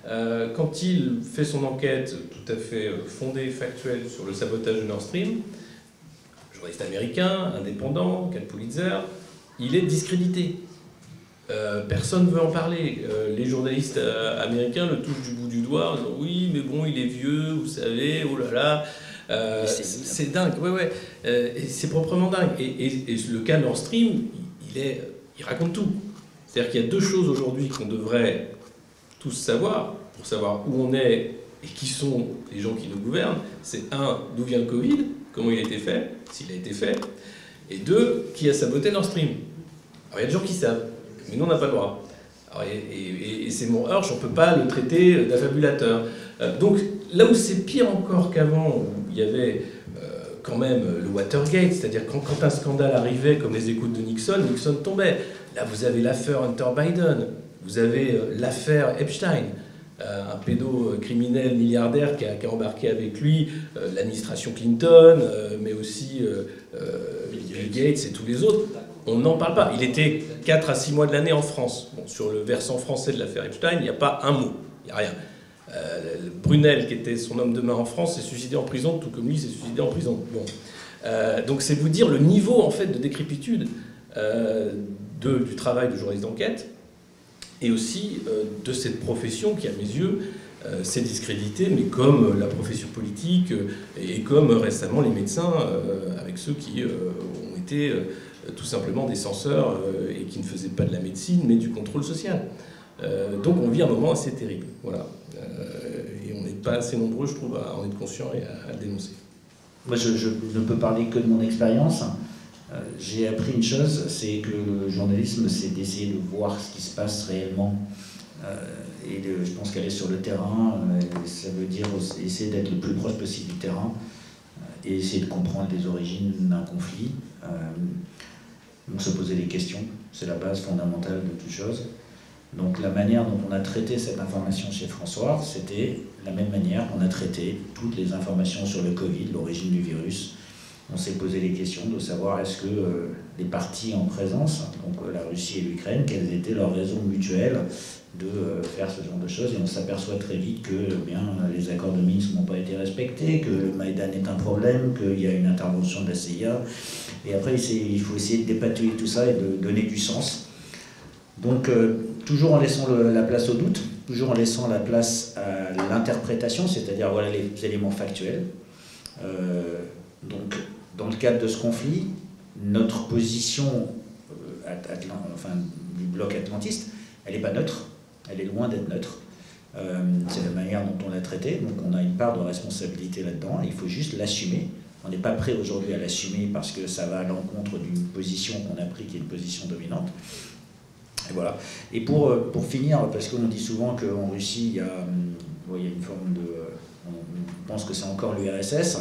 Euh, quand il fait son enquête tout à fait euh, fondée, factuelle sur le sabotage de Nord Stream, journaliste américain, indépendant, qui a le Pulitzer, il est discrédité. personne ne veut en parler. les journalistes américains le touchent du bout du doigt en disant oui, mais bon, il est vieux, vous savez, oh là là. c'est dingue, ouais, ouais. c'est proprement dingue. Et, et, le cas Nord Stream, il, raconte tout. C'est-à-dire qu'il y a deux choses aujourd'hui qu'on devrait tous savoir, pour savoir où on est et qui sont les gens qui nous gouvernent. C'est un, d'où vient le Covid, comment il a été fait, s'il a été fait, et deux, qui a saboté Nord Stream. Alors il y a des gens qui savent, mais nous on n'a pas le droit. et, c'est mon Hirsch, on ne peut pas le traiter d'affabulateur. Euh, donc là où c'est pire encore qu'avant, où il y avait quand même le Watergate, c'est-à-dire quand, un scandale arrivait, comme les écoutes de Nixon, Nixon tombait. Là, vous avez l'affaire Hunter Biden, vous avez euh, l'affaire Epstein, euh, un pédocriminel milliardaire qui a, embarqué avec lui euh, l'administration Clinton, mais aussi Bill Gates et tous les autres. On n'en parle pas. Il était 4 à 6 mois de l'année en France. Bon, sur le versant français de l'affaire Epstein, il n'y a pas un mot, il n'y a rien. Euh, Brunel, qui était son homme de main en France, s'est suicidé en prison, tout comme lui s'est suicidé en prison. Euh, donc c'est vous dire le niveau en fait de décrépitude euh, du travail de journaliste d'enquête et aussi de cette profession qui, à mes yeux, s'est discréditée, mais comme la profession politique et comme récemment les médecins, avec ceux qui ont été tout simplement des censeurs et qui ne faisaient pas de la médecine, mais du contrôle social. donc on vit un moment assez terrible. Voilà. Euh, et on n'est pas assez nombreux, je trouve, à en être conscient et à, le dénoncer. Moi, je, ne peux parler que de mon expérience. Euh, j'ai appris une chose, c'est que le journalisme, c'est d'essayer de voir ce qui se passe réellement. Euh, et je pense qu'aller sur le terrain, ça veut dire essayer d'être le plus proche possible du terrain et essayer de comprendre les origines d'un conflit. donc se poser des questions, c'est la base fondamentale de toute chose. Donc la manière dont on a traité cette information chez François, c'était la même manière qu'on a traité toutes les informations sur le Covid, l'origine du virus. On s'est posé les questions de savoir est-ce que euh, les partis en présence, donc euh, la Russie et l'Ukraine, quelles étaient leurs raisons mutuelles de euh, faire ce genre de choses. Et on s'aperçoit très vite que eh bien, les accords de Minsk n'ont pas été respectés, que le Maïdan est un problème, qu'il y a une intervention de la CIA. Et après, il faut essayer de dépatouiller tout ça et de donner du sens. Donc, toujours en laissant la place au doute, toujours en laissant la place à l'interprétation, c'est-à-dire voilà les éléments factuels. Euh, donc, dans le cadre de ce conflit, notre position euh, du bloc atlantiste, elle n'est pas neutre, elle est loin d'être neutre. Euh, c'est la manière dont on l'a traité, donc on a une part de responsabilité là-dedans, il faut juste l'assumer. On n'est pas prêt aujourd'hui à l'assumer parce que ça va à l'encontre d'une position qu'on a prise qui est une position dominante. Et voilà. Et pour, euh, pour finir, parce qu'on dit souvent qu'en Russie, il y, a, hum, il y a une forme de. Euh, on pense que c'est encore l'URSS.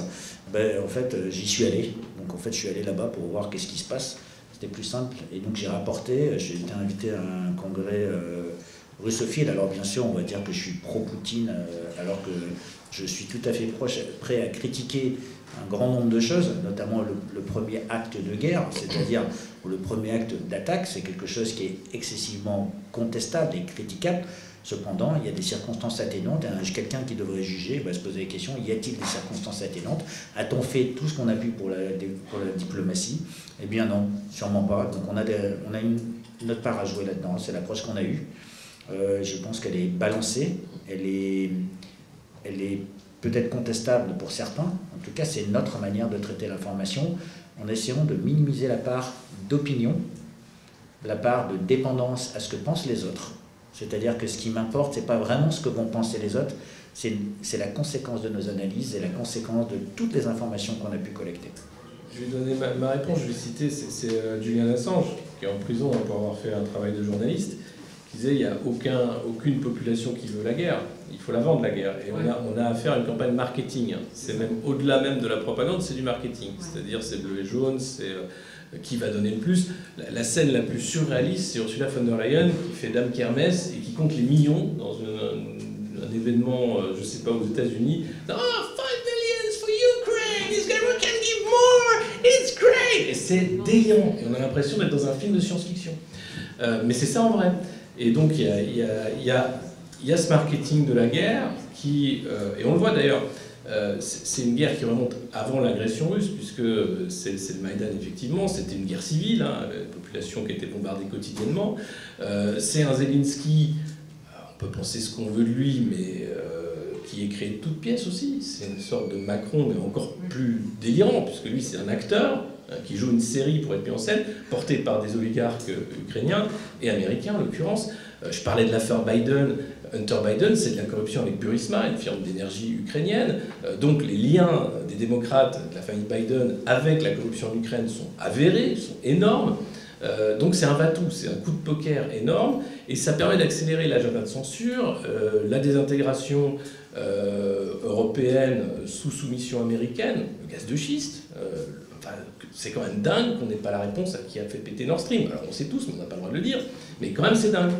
Ben, en fait, euh, j'y suis allé. Donc en fait, je suis allé là-bas pour voir qu'est-ce qui se passe. C'était plus simple. Et donc j'ai rapporté, j'ai été invité à un congrès russophile. Alors bien sûr, on va dire que je suis pro-Poutine, alors que je suis tout à fait proche, prêt à critiquer un grand nombre de choses, notamment le, premier acte de guerre, c'est-à-dire le premier acte d'attaque, c'est quelque chose qui est excessivement contestable et critiquable. Cependant, il y a des circonstances atténuantes quelqu'un qui devrait juger va se poser la question, y a-t-il des circonstances atténuantes? A-t-on fait tout ce qu'on a pu pour la, diplomatie? Eh bien non, sûrement pas. Donc on a, une, notre part à jouer là-dedans, c'est l'approche qu'on a eue. Euh, je pense qu'elle est balancée, elle est peut-être contestable pour certains. En tout cas, c'est notre manière de traiter l'information en essayant de minimiser la part d'opinion, la part de dépendance à ce que pensent les autres. C'est-à-dire que ce qui m'importe, ce n'est pas vraiment ce que vont penser les autres, c'est la conséquence de nos analyses et la conséquence de toutes les informations qu'on a pu collecter. Je vais donner ma, réponse, je vais citer, c'est euh, Julian Assange, qui est en prison pour avoir fait un travail de journaliste, disait il n'y a aucun, aucune population qui veut la guerre il faut la vendre la guerre. Et on, a, on a affaire à une campagne marketing. C'est même au-delà même de la propagande, c'est du marketing. C'est-à-dire c'est bleu et jaune, c'est euh, qui va donner le plus. La, scène la plus surréaliste, c'est Ursula von der Leyen qui fait Dame Kermesse et qui compte les millions dans un, événement, euh, je ne sais pas, aux États-Unis. Oh, 5 millions for Ukraine, can give more, it's great! Et c'est déliant. Et on a l'impression d'être dans un film de science-fiction. Euh, mais c'est ça en vrai. Et donc il y a, y, a, y a il y a ce marketing de la guerre qui, euh, et on le voit d'ailleurs, euh, c'est une guerre qui remonte avant l'agression russe, puisque c'est le Maïdan, effectivement, c'était une guerre civile, hein, la population qui était bombardée quotidiennement. Euh, c'est un Zelensky, on peut penser ce qu'on veut de lui, mais qui est créé de toutes pièces aussi. C'est une sorte de Macron, mais encore plus délirant, puisque lui, c'est un acteur qui joue une série pour être mis en scène, porté par des oligarques ukrainiens et américains en l'occurrence. Je parlais de l'affaire Biden. Hunter Biden, c'est de la corruption avec Burisma, une firme d'énergie ukrainienne. Euh, donc les liens des démocrates, de la famille Biden, avec la corruption en Ukraine sont avérés, sont énormes. Euh, donc c'est un va-tout, c'est un coup de poker énorme, et ça permet d'accélérer l'agenda de censure, euh, la désintégration européenne sous soumission américaine, le gaz de schiste. C'est quand même dingue qu'on n'ait pas la réponse à qui a fait péter Nord Stream. Alors on sait tous, mais on n'a pas le droit de le dire, mais quand même c'est dingue.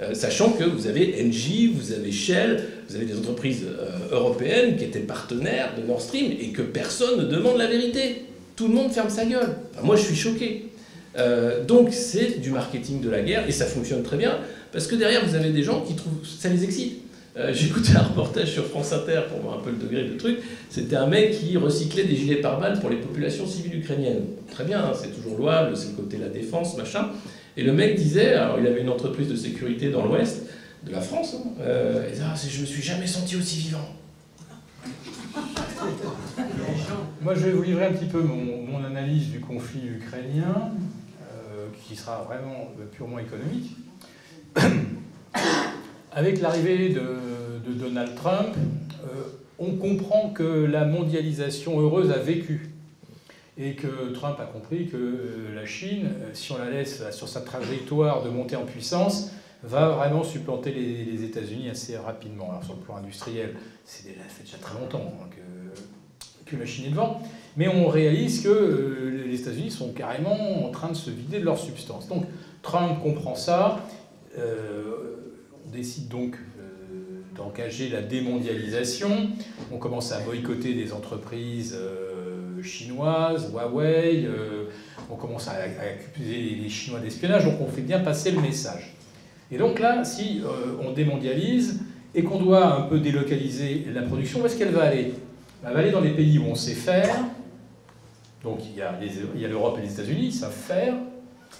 Euh, sachant que vous avez Engie, vous avez Shell, vous avez des entreprises euh, européennes qui étaient partenaires de Nord Stream et que personne ne demande la vérité. Tout le monde ferme sa gueule. moi, je suis choqué. Euh, donc, c'est du marketing de la guerre et ça fonctionne très bien parce que derrière, vous avez des gens qui trouvent ça les excite. J'ai écouté un reportage sur France Inter pour voir un peu le degré de truc. C'était un mec qui recyclait des gilets pare-balles pour les populations civiles ukrainiennes. Très bien, hein, c'est toujours louable, c'est le côté de la défense, machin. Et le mec disait, alors il avait une entreprise de sécurité dans l'ouest de la France, hein, euh, ah, je me suis jamais senti aussi vivant. Moi, je vais vous livrer un petit peu mon, analyse du conflit ukrainien, euh, qui sera vraiment euh, purement économique. Avec l'arrivée de, Donald Trump, on comprend que la mondialisation heureuse a vécu et que Trump a compris que euh, la Chine, euh, si on la laisse sur sa trajectoire de montée en puissance, va vraiment supplanter les, États-Unis assez rapidement. Alors sur le plan industriel, c'est déjà, déjà très longtemps hein, que, la Chine est devant, mais on réalise que euh, les États-Unis sont carrément en train de se vider de leur substance. Donc Trump comprend ça, décide donc d'engager la démondialisation, on commence à boycotter des entreprises chinoise, Huawei, euh, on commence à, accuser les Chinois d'espionnage, donc on fait bien passer le message. Et donc là, si euh, on démondialise et qu'on doit un peu délocaliser la production, où est-ce qu'elle va aller? Elle va aller dans les pays où on sait faire, donc il y a l'Europe et les États-Unis, ils savent faire,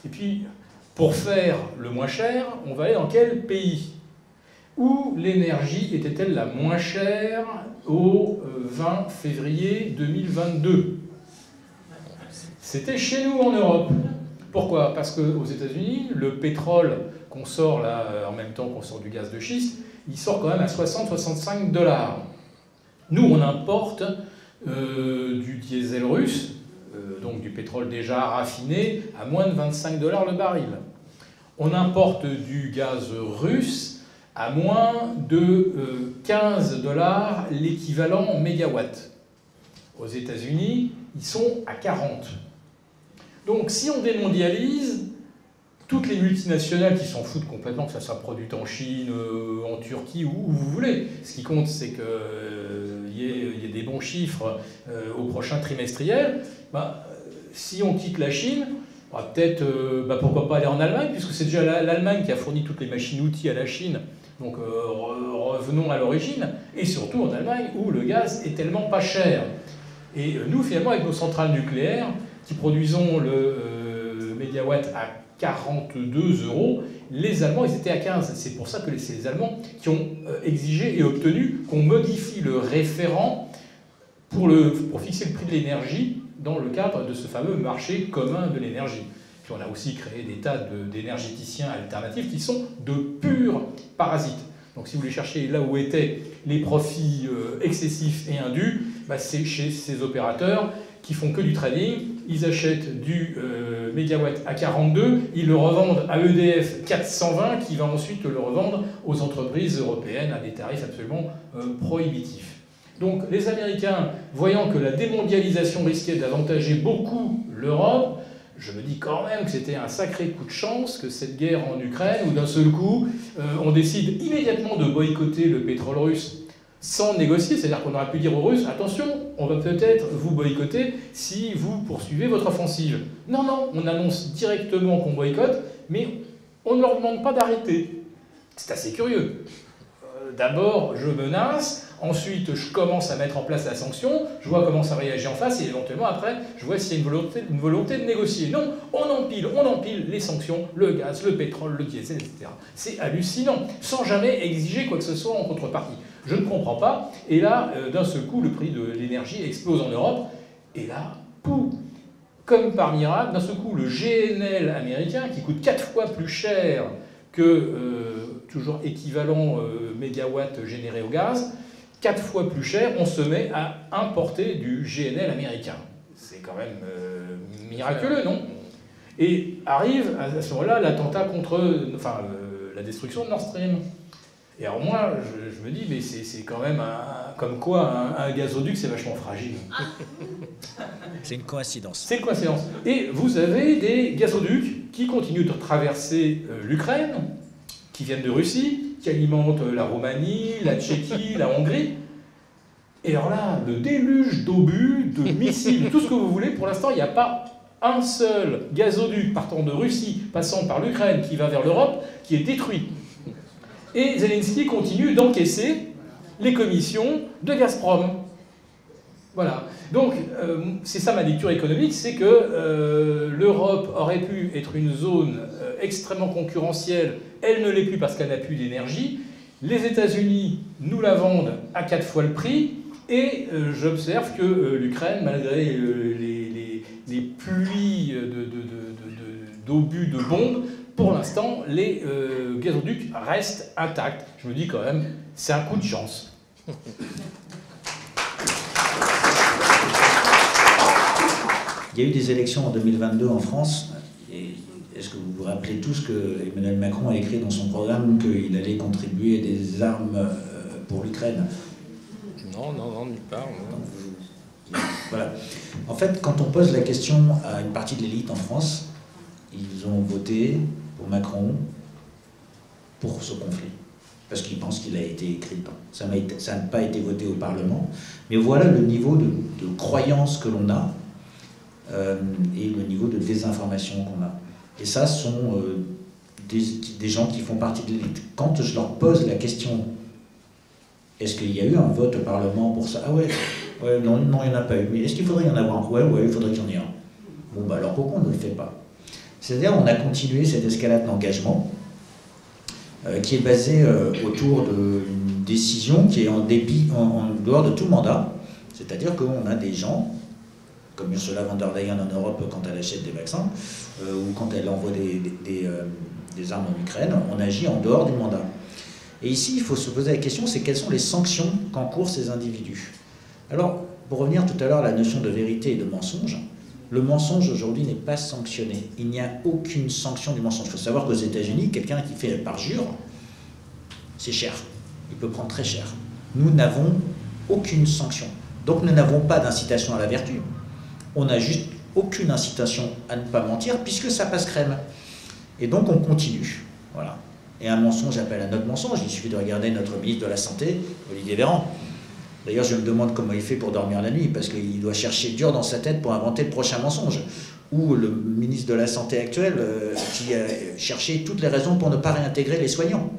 et puis pour faire le moins cher, on va aller dans quel pays? Où l'énergie était-elle la moins chère au 20 euh, février 2022. C'était chez nous en Europe. Pourquoi? Parce qu'aux États-Unis, le pétrole qu'on sort là, euh, en même temps qu'on sort du gaz de schiste, il sort quand même à 60-65 dollars. Nous, on importe euh, du diesel russe, donc du pétrole déjà raffiné, à moins de 25 dollars le baril. On importe du gaz russe à moins de 15 euh, dollars l'équivalent en mégawatt. Aux États-Unis, ils sont à 40. Donc si on démondialise, toutes les multinationales qui s'en foutent complètement, que ça soit produit en Chine, euh, en Turquie, où, vous voulez, ce qui compte c'est qu'il euh, y, ait des bons chiffres au prochain trimestriel, bah, si on quitte la Chine, peut-être, bah, pourquoi pas aller en Allemagne, puisque c'est déjà l'Allemagne qui a fourni toutes les machines-outils à la Chine, donc revenons à l'origine, et surtout en Allemagne où le gaz est tellement pas cher. Et nous, finalement, avec nos centrales nucléaires, qui produisons le mégawatt à 42 euros. Les Allemands, ils étaient à 15. C'est pour ça que c'est les Allemands qui ont euh, exigé et obtenu qu'on modifie le référent pour fixer le prix de l'énergie dans le cadre de ce fameux marché commun de l'énergie. Puis on a aussi créé des tas d'énergéticiens alternatifs qui sont de purs parasites. Donc si vous voulez chercher là où étaient les profits euh, excessifs et indus, bah, c'est chez ces opérateurs qui font que du trading. Ils achètent du euh, mégawatt à 42, ils le revendent à EDF 420, qui va ensuite le revendre aux entreprises européennes à des tarifs absolument euh, prohibitifs. Donc les Américains, voyant que la démondialisation risquait d'avantager beaucoup l'Europe, je me dis quand même que c'était un sacré coup de chance que cette guerre en Ukraine, où d'un seul coup, euh, on décide immédiatement de boycotter le pétrole russe sans négocier, c'est-à-dire qu'on aurait pu dire aux Russes, attention, on va peut-être vous boycotter si vous poursuivez votre offensive. Non, non, on annonce directement qu'on boycotte, mais on ne leur demande pas d'arrêter. C'est assez curieux. Euh, d'abord, je menace, ensuite je commence à mettre en place la sanction, je vois comment ça réagit en face, et éventuellement après, je vois s'il y a une volonté, de négocier. Non, on empile, on empile les sanctions, le gaz, le pétrole, le diesel, etc. C'est hallucinant, sans jamais exiger quoi que ce soit en contrepartie. Je ne comprends pas. Et là, euh, d'un seul coup, le prix de l'énergie explose en Europe. Et là, pouf, comme par miracle, d'un seul coup, le GNL américain, qui coûte 4 fois plus cher que, euh, toujours équivalent euh, mégawatt généré au gaz, 4 fois plus cher, on se met à importer du GNL américain. C'est quand même miraculeux, non? Et arrive à ce moment-là l'attentat contre, enfin, la destruction de Nord Stream. Et alors moi, je, me dis, mais c'est quand même comme quoi un, gazoduc, c'est vachement fragile. C'est une coïncidence. C'est une coïncidence. Et vous avez des gazoducs qui continuent de traverser euh, l'Ukraine, qui viennent de Russie, qui alimentent la Roumanie, la Tchéquie, la Hongrie. Et alors là, le déluge d'obus, de missiles, tout ce que vous voulez, pour l'instant, il n'y a pas un seul gazoduc partant de Russie, passant par l'Ukraine, qui va vers l'Europe, qui est détruit. Et Zelensky continue d'encaisser les commissions de Gazprom. Voilà. Donc, euh, c'est ça ma lecture économique, c'est que euh, l'Europe aurait pu être une zone extrêmement concurrentielle, elle ne l'est plus parce qu'elle n'a plus d'énergie. Les États-Unis nous la vendent à quatre fois le prix, et j'observe que l'Ukraine, malgré les, les, pluies d'obus de, de, de bombes, pour l'instant, les euh, gazoducs restent intacts. Je me dis quand même, c'est un coup de chance. Il y a eu des élections en 2022 en France. Est-ce que vous vous rappelez tous que Emmanuel Macron a écrit dans son programme qu'il allait contribuer des armes euh, pour l'Ukraine? Non, non, non, nulle part. Voilà. En fait, quand on pose la question à une partie de l'élite en France, ils ont voté Macron pour ce conflit, parce qu'il pense qu'il a été écrit. Ça n'a pas été voté au Parlement, mais voilà le niveau de, croyance que l'on a euh, et le niveau de désinformation qu'on a. Et ça sont euh, des, gens qui font partie de l'élite. Quand je leur pose la question, est-ce qu'il y a eu un vote au Parlement pour ça? Ah ouais, non, il n'y en a pas eu. Mais est-ce qu'il faudrait y en avoir Ouais, ouais, il faudrait qu'il y en ait un. Bon, bah alors pourquoi on ne le fait pas? C'est-à-dire on a continué cette escalade d'engagement euh, qui est basée euh, autour d'une décision qui est en, dépit, en, dehors de tout mandat. C'est-à-dire qu'on a des gens, comme Ursula von der Leyen en Europe quand elle achète des vaccins, euh, ou quand elle envoie des, des, armes en Ukraine, on agit en dehors du mandat. Et ici, il faut se poser la question, c'est quelles sont les sanctions qu'encourent ces individus? Alors, pour revenir tout à l'heure à la notion de vérité et de mensonge, le mensonge aujourd'hui n'est pas sanctionné. Il n'y a aucune sanction du mensonge. Il faut savoir qu'aux États-Unis, quelqu'un qui fait parjure, c'est cher. Il peut prendre très cher. Nous n'avons aucune sanction. Donc nous n'avons pas d'incitation à la vertu. On n'a juste aucune incitation à ne pas mentir puisque ça passe crème. Et donc on continue. Voilà. Et un mensonge appelle un autre mensonge. Il suffit de regarder notre ministre de la Santé, Olivier Véran. D'ailleurs, je me demande comment il fait pour dormir la nuit, parce qu'il doit chercher dur dans sa tête pour inventer le prochain mensonge. Ou le ministre de la Santé actuel, euh, qui a cherché toutes les raisons pour ne pas réintégrer les soignants.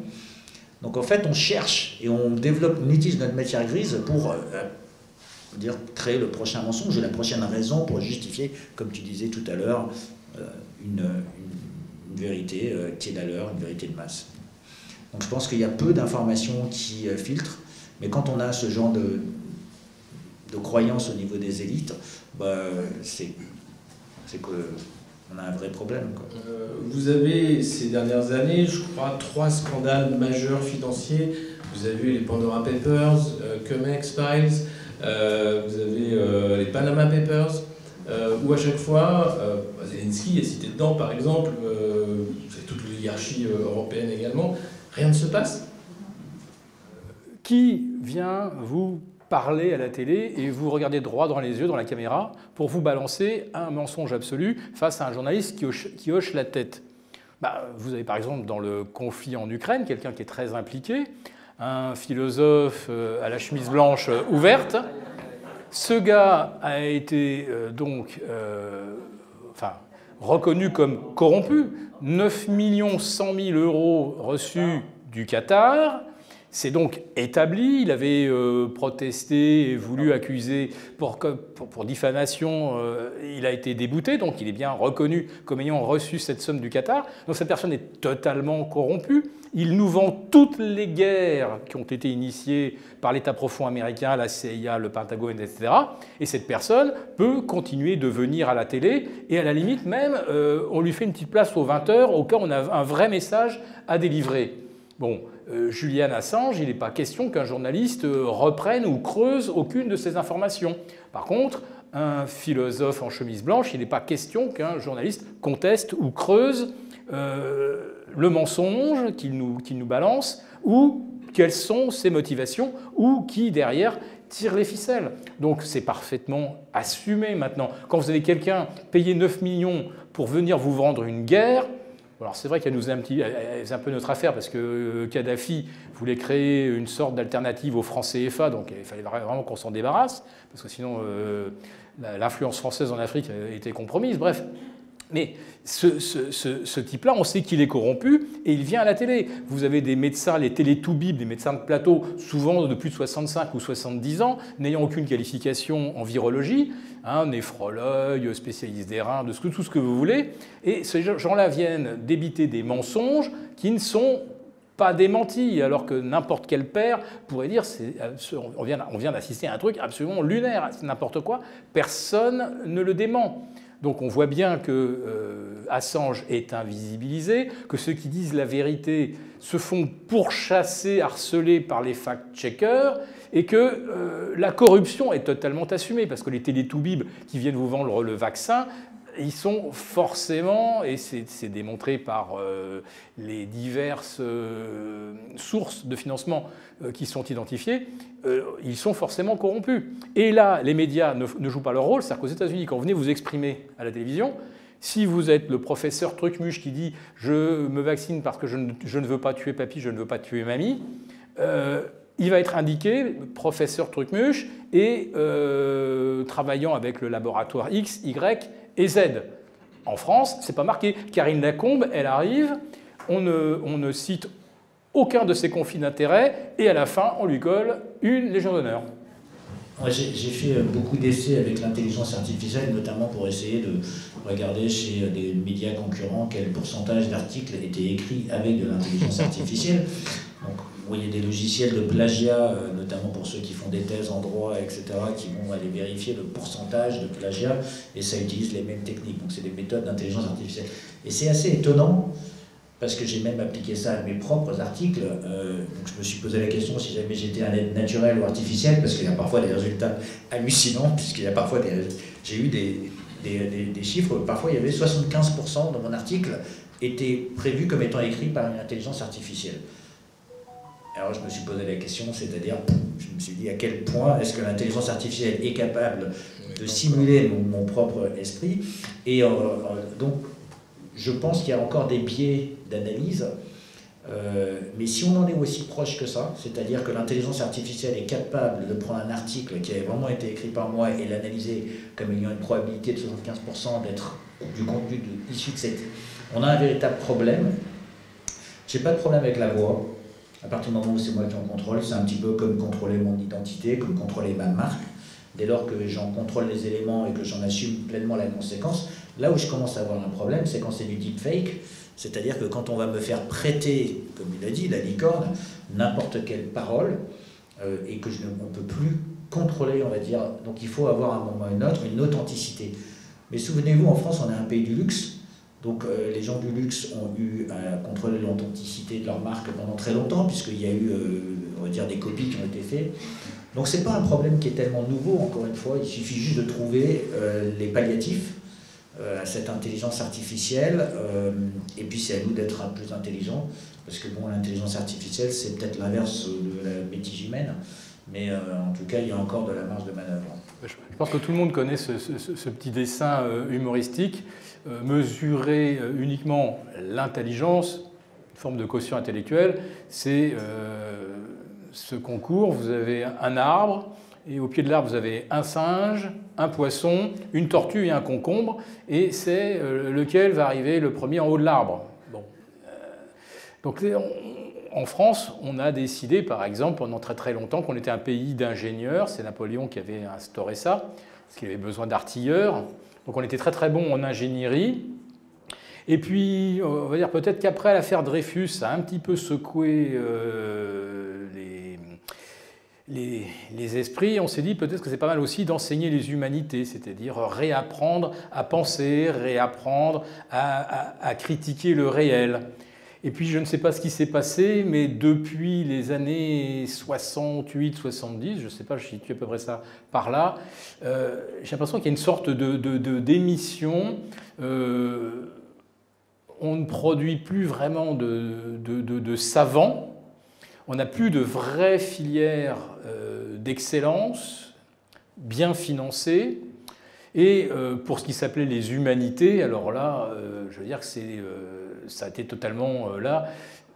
Donc en fait, on cherche et on développe, on utilise notre matière grise pour euh, dire, créer le prochain mensonge, la prochaine raison pour justifier, comme tu disais tout à l'heure, euh, une, vérité qui est d'allure, une vérité de masse. Donc je pense qu'il y a peu d'informations qui filtrent mais quand on a ce genre de, de croyance au niveau des élites, bah, c'est qu'on a un vrai problème. Euh, vous avez ces dernières années, je crois, trois scandales majeurs financiers. Vous avez les Pandora Papers, euh, Cumex Files, euh, vous avez les Panama Papers, où à chaque fois, Zelensky est cité dedans par exemple, c'est toute l'oligarchie européenne également, rien ne se passe? Qui vient vous parler à la télé et vous regardez droit dans les yeux, dans la caméra, pour vous balancer un mensonge absolu face à un journaliste qui hoche, la tête? Bah, Vous avez par exemple dans le conflit en Ukraine quelqu'un qui est très impliqué, un philosophe euh, à la chemise blanche euh, ouverte. Ce gars a été euh, donc reconnu comme corrompu. 9 100 000 euros reçus du Qatar c'est donc établi. Il avait euh, protesté et voulu accuser pour, pour, diffamation. Euh, il a été débouté, donc il est bien reconnu comme ayant reçu cette somme du Qatar. Donc cette personne est totalement corrompue. Il nous vend toutes les guerres qui ont été initiées par l'État profond américain, la CIA, le Pentagone, etc. Et cette personne peut continuer de venir à la télé et à la limite même, euh, on lui fait une petite place aux 20h au cas où on a un vrai message à délivrer. Bon, euh, Julian Assange, il n'est pas question qu'un journaliste euh, reprenne ou creuse aucune de ces informations. Par contre, un philosophe en chemise blanche, il n'est pas question qu'un journaliste conteste ou creuse euh, le mensonge qu'il nous, nous balance ou quelles sont ses motivations ou qui derrière tire les ficelles. Donc c'est parfaitement assumé maintenant. Quand vous avez quelqu'un payé 9 millions pour venir vous vendre une guerre, alors c'est vrai qu'elle nous est un, petit, peu notre affaire parce que euh, Kadhafi voulait créer une sorte d'alternative au franc CFA, donc il fallait vraiment qu'on s'en débarrasse, parce que sinon euh, l'influence française en Afrique était compromise. Bref, mais ce, type-là, on sait qu'il est corrompu et il vient à la télé. Vous avez des médecins, les télétoubibs, des médecins de plateau, souvent de plus de 65 ou 70 ans, n'ayant aucune qualification en virologie, hein, néphrologue, spécialiste des reins, de tout ce que vous voulez. Et ces gens-là viennent débiter des mensonges qui ne sont pas démentis, alors que n'importe quel père pourrait dire on vient, on vient d'assister à un truc absolument lunaire, c'est n'importe quoi, personne ne le dément. Donc on voit bien que euh, Assange est invisibilisé, que ceux qui disent la vérité se font pourchasser, harceler par les fact-checkers, et que euh, la corruption est totalement assumée, parce que les télétoubibs qui viennent vous vendre le vaccin ils sont forcément, et c'est démontré par euh, les diverses euh, sources de financement euh, qui sont identifiées, ils sont forcément corrompus. Et là, les médias ne, jouent pas leur rôle, c'est-à-dire qu'aux États-Unis, quand vous venez vous exprimer à la télévision, si vous êtes le professeur Trucmuche qui dit je me vaccine parce que je ne, veux pas tuer papy, je ne veux pas tuer mamie, il va être indiqué professeur Trucmuche et travaillant avec le laboratoire X, Y et Z. En France, c'est pas marqué. Karine Lacombe, elle arrive, on ne, cite aucun de ses conflits d'intérêts, et à la fin, on lui colle une Légion d'honneur. J'ai fait euh, beaucoup d'essais avec l'intelligence artificielle, notamment pour essayer de regarder chez euh, des médias concurrents quel pourcentage d'articles étaient écrits avec de l'intelligence artificielle. Donc, vous voyez des logiciels de plagiat, euh, notamment pour ceux qui font des thèses en droit, etc., qui vont aller vérifier le pourcentage de plagiat, et ça utilise les mêmes techniques. Donc c'est des méthodes d'intelligence artificielle. Et c'est assez étonnant, parce que j'ai même appliqué ça à mes propres articles. Euh, donc je me suis posé la question si jamais j'étais un être naturel ou artificiel, parce qu'il y a parfois des résultats hallucinants, puisqu'il y a parfois des... J'ai eu des, des, des, chiffres, parfois il y avait 75% de mon article était prévu comme étant écrit par une intelligence artificielle. Alors je me suis posé la question, c'est-à-dire, je me suis dit à quel point est-ce que l'intelligence artificielle est capable de simuler mon, propre esprit. Et euh, donc, je pense qu'il y a encore des biais d'analyse. Euh, mais si on en est aussi proche que ça, c'est-à-dire que l'intelligence artificielle est capable de prendre un article qui a vraiment été écrit par moi et l'analyser comme ayant une probabilité de 75% d'être du contenu de, issu de cette... On a un véritable problème. J'ai pas de problème avec la voix. À partir du moment où c'est moi qui en contrôle, c'est un petit peu comme contrôler mon identité, comme contrôler ma marque. Dès lors que j'en contrôle les éléments et que j'en assume pleinement la conséquence, là où je commence à avoir un problème, c'est quand c'est du deepfake, c'est-à-dire que quand on va me faire prêter, comme il a dit, la licorne, n'importe quelle parole, euh, et que je ne peut plus contrôler, on va dire. Donc il faut avoir à un moment ou un autre une authenticité. Mais souvenez-vous, en France, on est un pays du luxe. Donc euh, les gens du luxe ont eu à contrôler l'authenticité de leur marque pendant très longtemps, puisqu'il y a eu, euh, on va dire, des copies qui ont été faites. Donc c'est pas un problème qui est tellement nouveau, encore une fois, il suffit juste de trouver euh, les palliatifs à cette intelligence artificielle, et puis c'est à nous d'être plus intelligents, parce que bon, l'intelligence artificielle, c'est peut-être l'inverse de la bêtise humaine, mais en tout cas, il y a encore de la marge de manœuvre. Je pense que tout le monde connaît ce, petit dessin humoristique. Euh, mesurer euh, uniquement l'intelligence, une forme de quotient intellectuel, c'est euh, ce concours. Vous avez un arbre, et au pied de l'arbre, vous avez un singe, un poisson, une tortue et un concombre, et c'est lequel va arriver le premier en haut de l'arbre. Bon. Donc en France, on a décidé, par exemple, pendant très très longtemps, qu'on était un pays d'ingénieurs. C'est Napoléon qui avait instauré ça, parce qu'il avait besoin d'artilleurs. Donc on était très très bon en ingénierie. Et puis, on va dire peut-être qu'après l'affaire Dreyfus, ça a un petit peu secoué euh, les, les, esprits. On s'est dit peut-être que c'est pas mal aussi d'enseigner les humanités, c'est-à-dire réapprendre à penser, réapprendre à critiquer le réel. Et puis je ne sais pas ce qui s'est passé, mais depuis les années 68, 70, je ne sais pas, je situe à peu près ça par là, euh, j'ai l'impression qu'il y a une sorte de, d'émission. Euh, on ne produit plus vraiment de, savants, on n'a plus de vraies filières euh, d'excellence bien financées. Et pour ce qui s'appelait les humanités, alors là, je veux dire que c'est ça a été totalement euh, là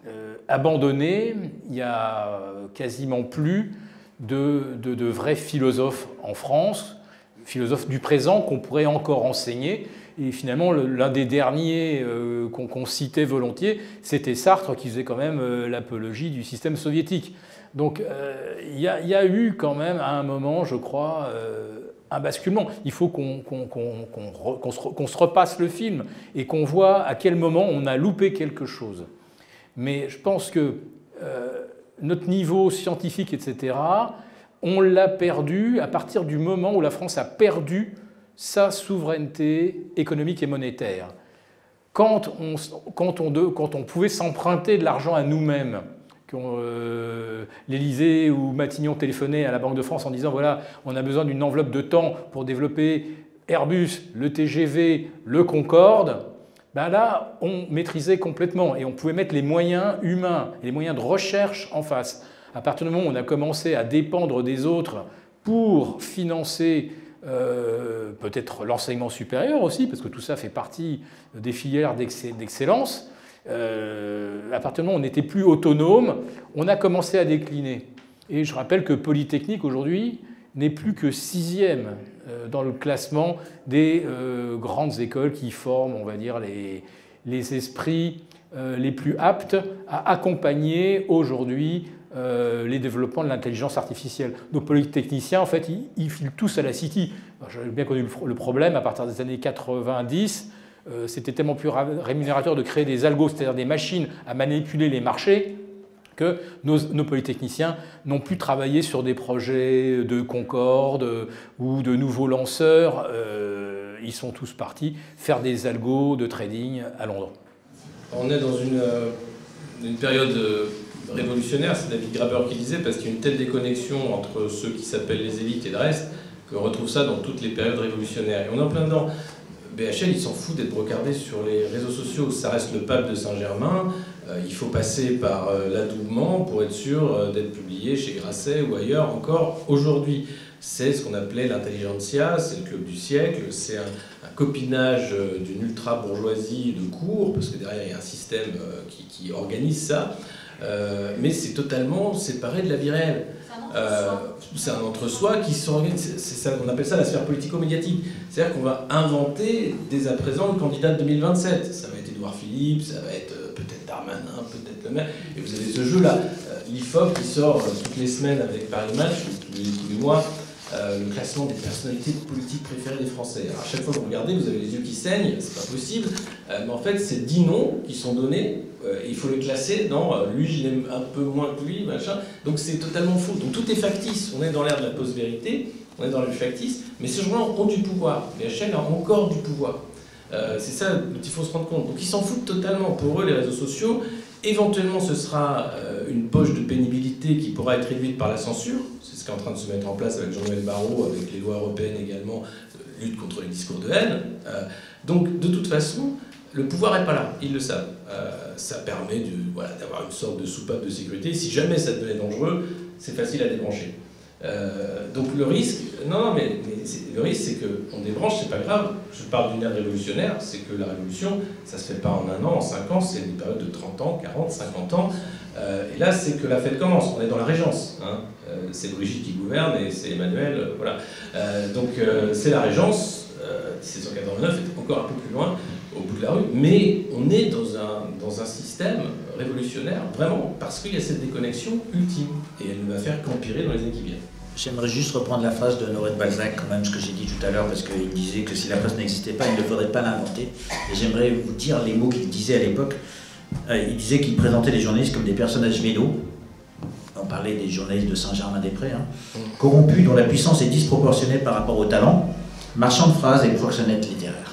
euh, abandonné. Il n'y a quasiment plus de, de, vrais philosophes en France, philosophes du présent qu'on pourrait encore enseigner. Et finalement, l'un des derniers euh, qu'on citait volontiers, c'était Sartre qui faisait quand même l'apologie du système soviétique. Donc il y, a eu quand même à un moment, je crois, un basculement. Il faut qu'on se, repasse le film et qu'on voit à quel moment on a loupé quelque chose. Mais je pense que euh, notre niveau scientifique, etc., on l'a perdu à partir du moment où la France a perdu sa souveraineté économique et monétaire. Quand on, pouvait s'emprunter de l'argent à nous-mêmes, euh, l'Élysée ou Matignon téléphonaient à la Banque de France en disant voilà, on a besoin d'une enveloppe de temps pour développer Airbus, le TGV, le Concorde, ben là, on maîtrisait complètement et on pouvait mettre les moyens humains les moyens de recherche en face. À partir du moment où on a commencé à dépendre des autres pour financer euh, peut-être l'enseignement supérieur aussi, parce que tout ça fait partie des filières d'excellence, à partir du moment où on n'était plus autonome, on a commencé à décliner. Et je rappelle que Polytechnique aujourd'hui n'est plus que sixième euh, dans le classement des euh, grandes écoles qui forment, on va dire, les, les esprits les plus aptes à accompagner aujourd'hui les développements de l'intelligence artificielle. Nos polytechniciens, en fait, ils, filent tous à la City. J'ai bien connu le problème à partir des années 90. Euh, c'était tellement plus rémunérateur de créer des algos, c'est-à-dire des machines à manipuler les marchés, que nos, polytechniciens n'ont plus travaillé sur des projets de Concorde ou de nouveaux lanceurs. Euh, ils sont tous partis faire des algos de trading à Londres. On est dans une, euh, une période révolutionnaire, c'est David Graber qui disait, parce qu'il y a une telle déconnexion entre ceux qui s'appellent les élites et le reste, qu'on retrouve ça dans toutes les périodes révolutionnaires. Et on est en plein dedans. BHL, il s'en fout d'être brocardé sur les réseaux sociaux. Ça reste le pape de Saint-Germain. il faut passer par l'adoubement pour être sûr d'être publié chez Grasset ou ailleurs encore aujourd'hui. C'est ce qu'on appelait l'intelligentsia, c'est le club du siècle, c'est un, copinage d'une ultra-bourgeoisie de cours, parce que derrière il y a un système qui, organise ça, mais c'est totalement séparé de la vie réelle. Euh, c'est un entre-soi qui s'organise, on appelle ça la sphère politico-médiatique. C'est-à-dire qu'on va inventer dès à présent le candidat de 2027. Ça va être Édouard Philippe, ça va être euh, peut-être Darmanin, peut-être le maire. Et vous avez ce jeu-là. Euh, L'IFOP qui sort toutes les semaines avec Paris Match, tous les mois, le classement des personnalités politiques préférées des Français. Alors, à chaque fois que vous regardez, vous avez les yeux qui saignent, c'est pas possible, mais en fait, c'est 10 noms qui sont donnés, euh, il faut les classer dans lui, je l'aime un peu moins que lui, machin. Donc c'est totalement faux. Donc tout est factice. On est dans l'ère de la post-vérité, on est dans le factice, mais ces gens-là ont du pouvoir. Les chaînes ont encore du pouvoir. c'est ça dont il faut se rendre compte. Donc ils s'en foutent totalement. Pour eux, les réseaux sociaux, Éventuellement, ce sera une poche de pénibilité qui pourra être réduite par la censure. C'est ce qui est en train de se mettre en place avec Jean-Noël Barrot, avec les lois européennes également, lutte contre les discours de haine. Euh, donc, de toute façon, le pouvoir n'est pas là, ils le savent. Euh, ça permet d'avoir une sorte de soupape de sécurité. Si jamais ça devenait dangereux, c'est facile à débrancher. Euh, donc le risque, non, non, mais, le risque, c'est qu'on débranche, c'est pas grave. Je parle d'une ère révolutionnaire, c'est que la révolution, ça se fait pas en un an, en cinq ans, c'est une période de 30 ans, 40, 50 ans. Euh, et là, c'est que la fête commence. On est dans la régence. Hein. C'est Brigitte qui gouverne et c'est Emmanuel, voilà. donc c'est la régence. 1789 est encore un peu plus loin, au bout de la rue, mais on est dans un, dans un système révolutionnaire, vraiment, parce qu'il y a cette déconnexion ultime, et elle ne va faire qu'empirer dans les années qui viennent. J'aimerais juste reprendre la phrase de Honoré de Balzac, quand même, ce que j'ai dit tout à l'heure, parce qu'il disait que si la presse n'existait pas, il ne faudrait pas l'inventer. Et j'aimerais vous dire les mots qu'il disait à l'époque. Euh, il disait qu'il présentait les journalistes comme des personnages vélos. On parlait des journalistes de Saint-Germain-des-Prés, hein, mm. corrompus, dont la puissance est disproportionnée par rapport au talent, marchands de phrases et proxénètes littéraires.